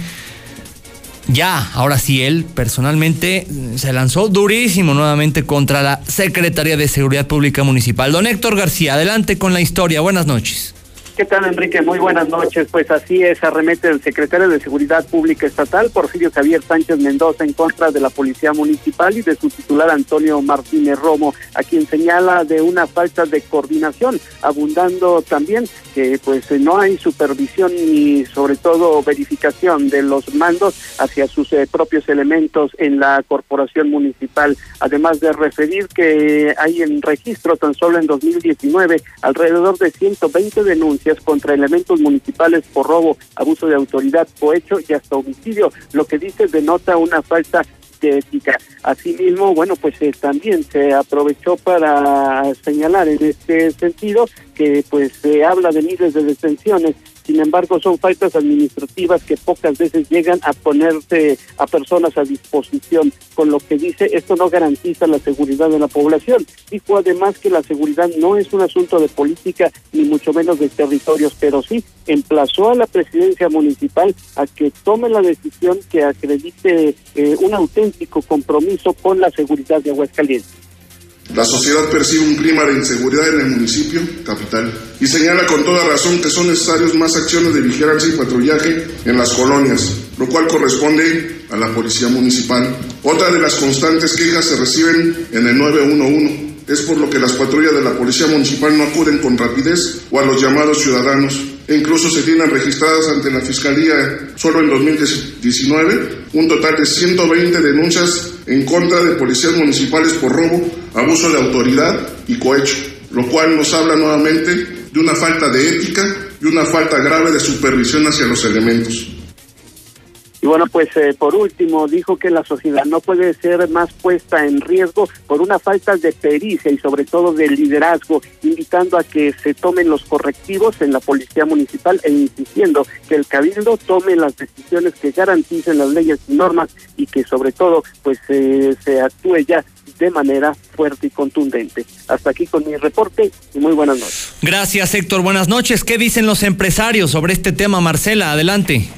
ya, ahora sí, él personalmente se lanzó durísimo nuevamente contra la Secretaría de Seguridad Pública Municipal. Don Héctor García, adelante con la historia. Buenas noches. ¿Qué tal, Enrique? Muy buenas noches. Pues así es, arremete el secretario de Seguridad Pública Estatal, Porfirio Javier Sánchez Mendoza, en contra de la Policía Municipal y de su titular Antonio Martínez Romo, a quien señala de una falta de coordinación, abundando también que pues no hay supervisión ni sobre todo verificación de los mandos hacia sus eh, propios elementos en la corporación municipal, además de referir que hay en registro tan solo en 2019 alrededor de 120 denuncias contra elementos municipales por robo, abuso de autoridad, cohecho y hasta homicidio, lo que dice denota una falta de ética. Asimismo, bueno, pues eh, también se aprovechó para señalar en este sentido que pues se habla de miles de detenciones sin embargo son faltas administrativas que pocas veces llegan a ponerse a personas a disposición, con lo que dice esto no garantiza la seguridad de la población. Dijo además que la seguridad no es un asunto de política ni mucho menos de territorios, pero sí emplazó a la presidencia municipal a que tome la decisión que acredite eh, un auténtico compromiso con la seguridad de Aguascalientes. La sociedad percibe un clima de inseguridad en el municipio capital y señala con toda razón que son necesarios más acciones de vigilancia y patrullaje en las colonias, lo cual corresponde a la policía municipal. Otra de las constantes quejas se reciben en el 911. Es por lo que las patrullas de la policía municipal no acuden con rapidez o a los llamados ciudadanos e incluso se tienen registradas ante la Fiscalía solo en 2019 un total de 120 denuncias en contra de policías municipales por robo, abuso de autoridad y cohecho, lo cual nos habla nuevamente de una falta de ética y una falta grave de supervisión hacia los elementos. Y bueno, pues eh, por último, dijo que la sociedad no puede ser más puesta en riesgo por una falta de pericia y sobre todo de liderazgo, invitando a que se tomen los correctivos en la policía municipal e insistiendo que el cabildo tome las decisiones que garanticen las leyes y normas y que sobre todo pues eh, se actúe ya de manera fuerte y contundente. Hasta aquí con mi reporte y muy buenas noches. Gracias Héctor, buenas noches. ¿Qué dicen los empresarios sobre este tema, Marcela? Adelante.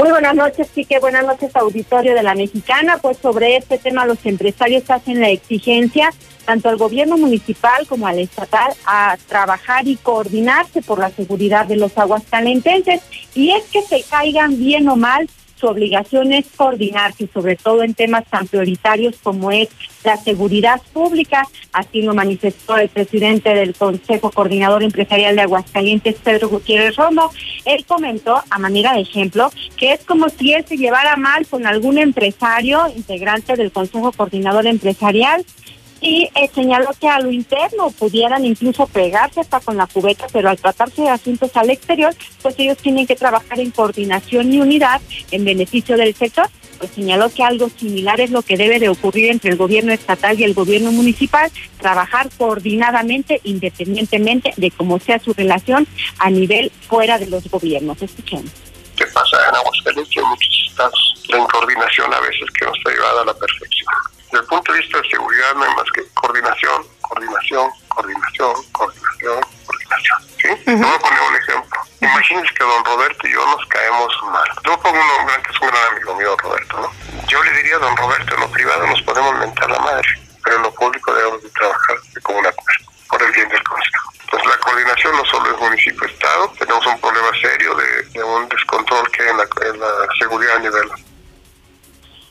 Muy buenas noches, Quique. Buenas noches, auditorio de la Mexicana. Pues sobre este tema los empresarios hacen la exigencia tanto al gobierno municipal como al estatal a trabajar y coordinarse por la seguridad de los aguascalentenses. Y es que se caigan bien o mal, su obligación es coordinarse, sobre todo en temas tan prioritarios como es la seguridad pública. Así lo manifestó el presidente del Consejo Coordinador Empresarial de Aguascalientes, Pedro Gutiérrez Romo. Él comentó, a manera de ejemplo, que es como si él se llevara mal con algún empresario integrante del Consejo Coordinador Empresarial y eh, señaló que a lo interno pudieran incluso pegarse hasta con la cubeta, pero al tratarse de asuntos al exterior, pues ellos tienen que trabajar en coordinación y unidad en beneficio del sector. Pues señaló que algo similar es lo que debe de ocurrir entre el gobierno estatal y el gobierno municipal, trabajar coordinadamente, independientemente de cómo sea su relación a nivel fuera de los gobiernos. Escuchemos. ¿Qué pasa en Aguascalientes muchos estados? La coordinación a veces que no está llevada a la perfección desde el punto de vista de seguridad no hay más que coordinación, coordinación, coordinación, coordinación, coordinación. ¿sí? Voy a poner un ejemplo. Imagínense que don Roberto y yo nos caemos mal. Yo pongo un hombre que es un gran amigo mío, Roberto, ¿no? Yo le diría a don Roberto, en lo privado nos podemos mentar la madre, pero en lo público debemos de trabajar como una acuerdo, por el bien del consejo. Entonces la coordinación no solo es municipio-estado, tenemos un problema serio de, un descontrol que hay en la, en la seguridad a nivel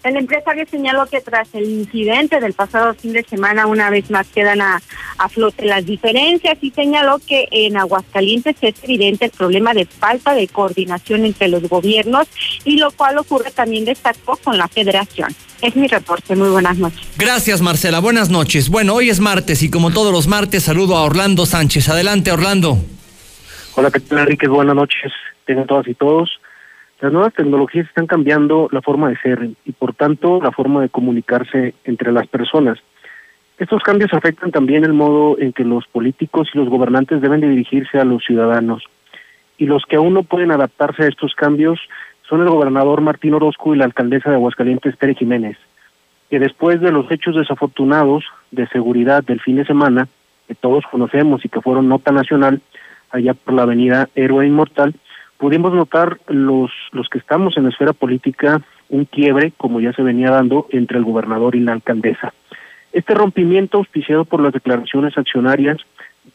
el empresario señaló que tras el incidente del pasado fin de semana una vez más quedan a, flote las diferencias y señaló que en Aguascalientes es evidente el problema de falta de coordinación entre los gobiernos y lo cual ocurre también destacó con la federación. Es mi reporte, muy buenas noches. Gracias Marcela, buenas noches. Bueno, hoy es martes y como todos los martes saludo a Orlando Sánchez. Adelante Orlando. Hola, ¿qué tal Enrique? Buenas noches. Tengan todas y todos. Las nuevas tecnologías están cambiando la forma de ser y por tanto la forma de comunicarse entre las personas. Estos cambios afectan también el modo en que los políticos y los gobernantes deben de dirigirse a los ciudadanos. Y los que aún no pueden adaptarse a estos cambios son el gobernador Martín Orozco y la alcaldesa de Aguascalientes, Pérez Jiménez, que después de los hechos desafortunados de seguridad del fin de semana, que todos conocemos y que fueron nota nacional, allá por la avenida Héroe Inmortal, pudimos notar los, los que estamos en la esfera política un quiebre, como ya se venía dando, entre el gobernador y la alcaldesa. Este rompimiento auspiciado por las declaraciones accionarias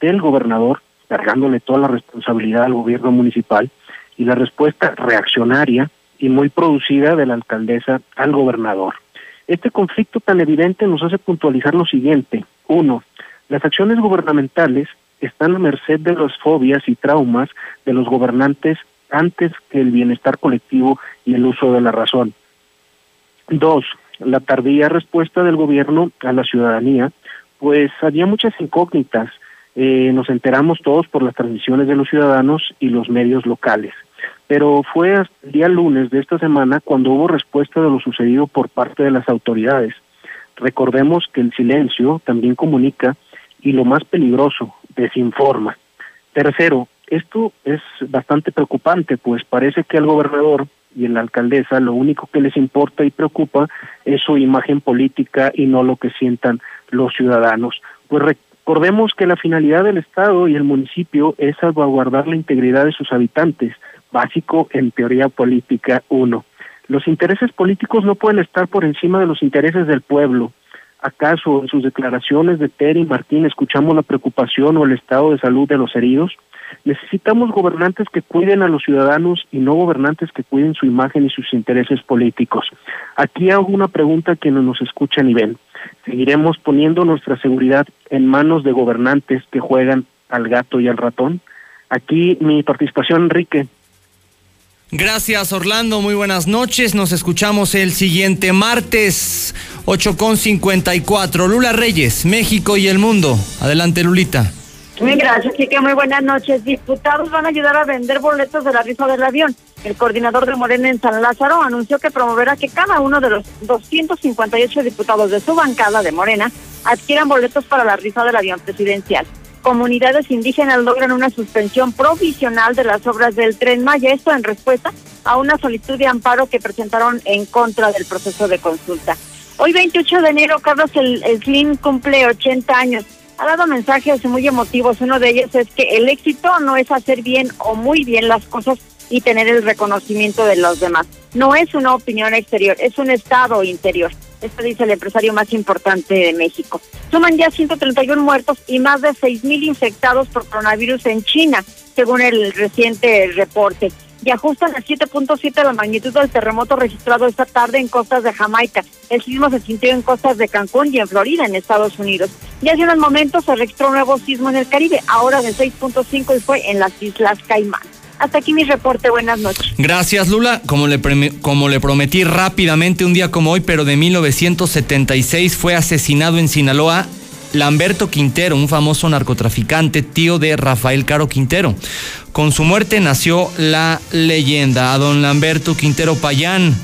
del gobernador, cargándole toda la responsabilidad al gobierno municipal, y la respuesta reaccionaria y muy producida de la alcaldesa al gobernador. Este conflicto tan evidente nos hace puntualizar lo siguiente. Uno, las acciones gubernamentales están a merced de las fobias y traumas de los gobernantes antes que el bienestar colectivo y el uso de la razón. Dos, la tardía respuesta del gobierno a la ciudadanía, pues había muchas incógnitas. Eh, nos enteramos todos por las transmisiones de los ciudadanos y los medios locales. Pero fue hasta el día lunes de esta semana cuando hubo respuesta de lo sucedido por parte de las autoridades. Recordemos que el silencio también comunica y lo más peligroso, desinforma. Tercero, Esto es bastante preocupante, pues parece que al gobernador y la alcaldesa lo único que les importa y preocupa es su imagen política y no lo que sientan los ciudadanos. Pues recordemos que la finalidad del Estado y el municipio es salvaguardar la integridad de sus habitantes, básico en teoría política uno. Los intereses políticos no pueden estar por encima de los intereses del pueblo. ¿Acaso en sus declaraciones de Terry y Martín escuchamos la preocupación o el estado de salud de los heridos? Necesitamos gobernantes que cuiden a los ciudadanos y no gobernantes que cuiden su imagen y sus intereses políticos. Aquí hago una pregunta a quienes nos escuchan y ven. ¿Seguiremos poniendo nuestra seguridad en manos de gobernantes que juegan al gato y al ratón? Aquí mi participación, Enrique. Gracias Orlando, muy buenas noches. Nos escuchamos el siguiente martes, 8 con 54. Lula Reyes, México y el mundo. Adelante, Lulita. Muy gracias, Kike. Muy buenas noches. Diputados van a ayudar a vender boletos de la rifa del avión. El coordinador de Morena en San Lázaro anunció que promoverá que cada uno de los 258 diputados de su bancada de Morena adquieran boletos para la rifa del avión presidencial. Comunidades indígenas logran una suspensión provisional de las obras del tren Maya, esto en respuesta a una solicitud de amparo que presentaron en contra del proceso de consulta. Hoy 28 de enero, Carlos Slim cumple 80 años ha dado mensajes muy emotivos. Uno de ellos es que el éxito no es hacer bien o muy bien las cosas y tener el reconocimiento de los demás. No es una opinión exterior, es un estado interior. Esto dice el empresario más importante de México. Suman ya 131 muertos y más de 6.000 infectados por coronavirus en China, según el reciente reporte y ajustan a 7.7 la magnitud del terremoto registrado esta tarde en costas de Jamaica. El sismo se sintió en costas de Cancún y en Florida, en Estados Unidos. Y hace unos momentos se registró un nuevo sismo en el Caribe, ahora de 6.5 y fue en las Islas Caimán. Hasta aquí mi reporte, buenas noches. Gracias Lula, como le, como le prometí rápidamente un día como hoy, pero de 1976 fue asesinado en Sinaloa Lamberto Quintero, un famoso narcotraficante, tío de Rafael Caro Quintero. Con su muerte nació la leyenda. A don Lamberto Quintero Payán,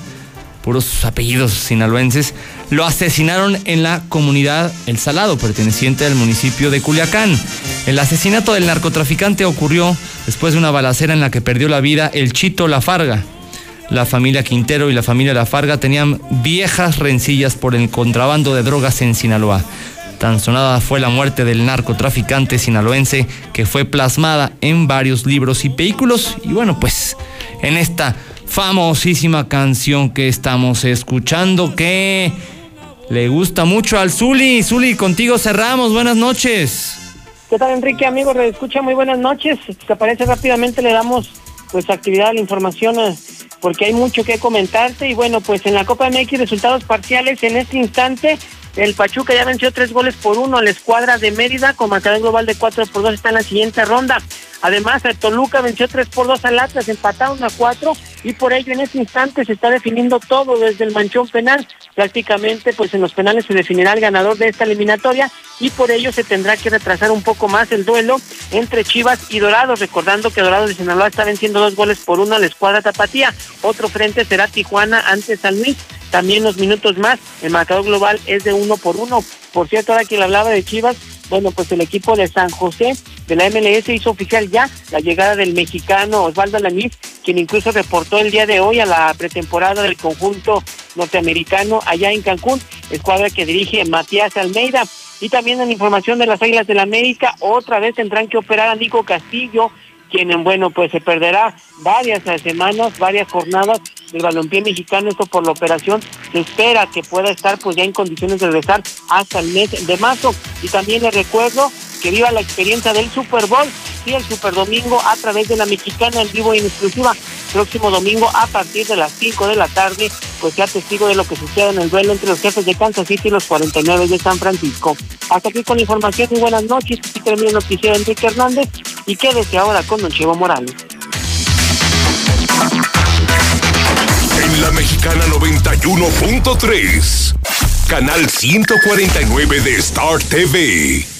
puros apellidos sinaloenses, lo asesinaron en la comunidad El Salado, perteneciente al municipio de Culiacán. El asesinato del narcotraficante ocurrió después de una balacera en la que perdió la vida el Chito Lafarga. La familia Quintero y la familia Lafarga tenían viejas rencillas por el contrabando de drogas en Sinaloa. Tan sonada fue la muerte del narcotraficante sinaloense que fue plasmada en varios libros y vehículos. Y bueno, pues en esta famosísima canción que estamos escuchando que le gusta mucho al Zuli. Zuli, contigo cerramos. Buenas noches. ¿Qué tal, Enrique? Amigo, escucha muy buenas noches. Te parece rápidamente le damos pues actividad a la información eh, porque hay mucho que comentarte y bueno, pues en la Copa MX resultados parciales en este instante el Pachuca ya venció tres goles por uno la escuadra de Mérida con marcador global de cuatro por dos está en la siguiente ronda. Además, el Toluca venció tres por dos al Atlas, empataron a cuatro y por ello en este instante se está definiendo todo desde el manchón penal. Prácticamente, pues en los penales se definirá el ganador de esta eliminatoria y por ello se tendrá que retrasar un poco más el duelo entre Chivas y Dorados, recordando que Dorados de Sinaloa está venciendo dos goles por uno a la escuadra Tapatía. Otro frente será Tijuana ante San Luis también los minutos más. El marcador global es de uno por uno. Por cierto, ahora que le hablaba de Chivas, bueno, pues el equipo de San José de la MLS hizo oficial ya la llegada del mexicano Osvaldo Lanís, quien incluso reportó el día de hoy a la pretemporada del conjunto norteamericano allá en Cancún, escuadra que dirige Matías Almeida. Y también en información de las Águilas del la América, otra vez tendrán que operar a Nico Castillo, quien, bueno, pues se perderá varias semanas, varias jornadas del balompié mexicano, esto por la operación, se espera que pueda estar pues ya en condiciones de regresar hasta el mes de marzo. Y también le recuerdo que viva la experiencia del Super Bowl, sí, el Super Domingo a través de la mexicana en vivo y en exclusiva. Próximo domingo a partir de las 5 de la tarde, pues sea testigo de lo que sucede en el duelo entre los jefes de Kansas City y los 49 de San Francisco. Hasta aquí con información y buenas noches. Aquí termina el noticiero Enrique Hernández y quédese ahora con Don Chevo Morales. En la mexicana 91.3, canal 149 de Star TV.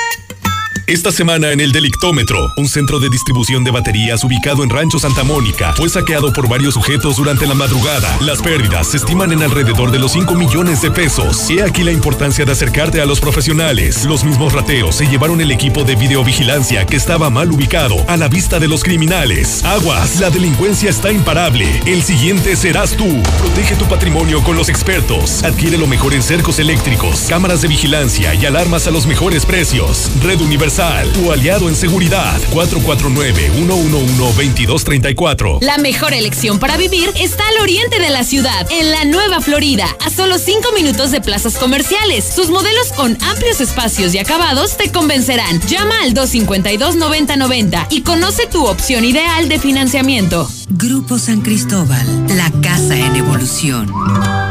Esta semana en el Delictómetro, un centro de distribución de baterías ubicado en Rancho Santa Mónica, fue saqueado por varios sujetos durante la madrugada. Las pérdidas se estiman en alrededor de los 5 millones de pesos. Y aquí la importancia de acercarte a los profesionales. Los mismos rateos se llevaron el equipo de videovigilancia que estaba mal ubicado a la vista de los criminales. Aguas, la delincuencia está imparable. El siguiente serás tú. Protege tu patrimonio con los expertos. Adquiere lo mejor en cercos eléctricos, cámaras de vigilancia y alarmas a los mejores precios. Red Universal, tu aliado en seguridad. 449-111-2234. La mejor elección para vivir está al oriente de la ciudad, en la Nueva Florida, a solo 5 minutos de plazas comerciales. Sus modelos con amplios espacios y acabados te convencerán. Llama al 252-9090 y conoce tu opción ideal de financiamiento. Grupo San Cristóbal, la casa en evolución.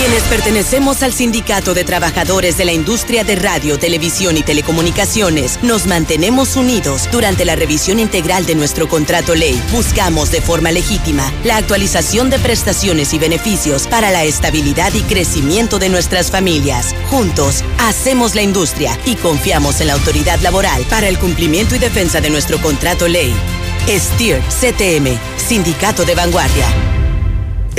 Quienes pertenecemos al Sindicato de Trabajadores de la Industria de Radio, Televisión y Telecomunicaciones, nos mantenemos unidos durante la revisión integral de nuestro contrato ley. Buscamos de forma legítima la actualización de prestaciones y beneficios para la estabilidad y crecimiento de nuestras familias. Juntos, hacemos la industria y confiamos en la autoridad laboral para el cumplimiento y defensa de nuestro contrato ley. STIR CTM, Sindicato de Vanguardia.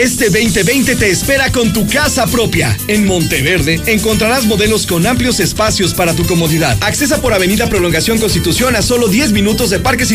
Este 2020 te espera con tu casa propia. En Monteverde encontrarás modelos con amplios espacios para tu comodidad. Accesa por Avenida Prolongación Constitución a solo 10 minutos de Parques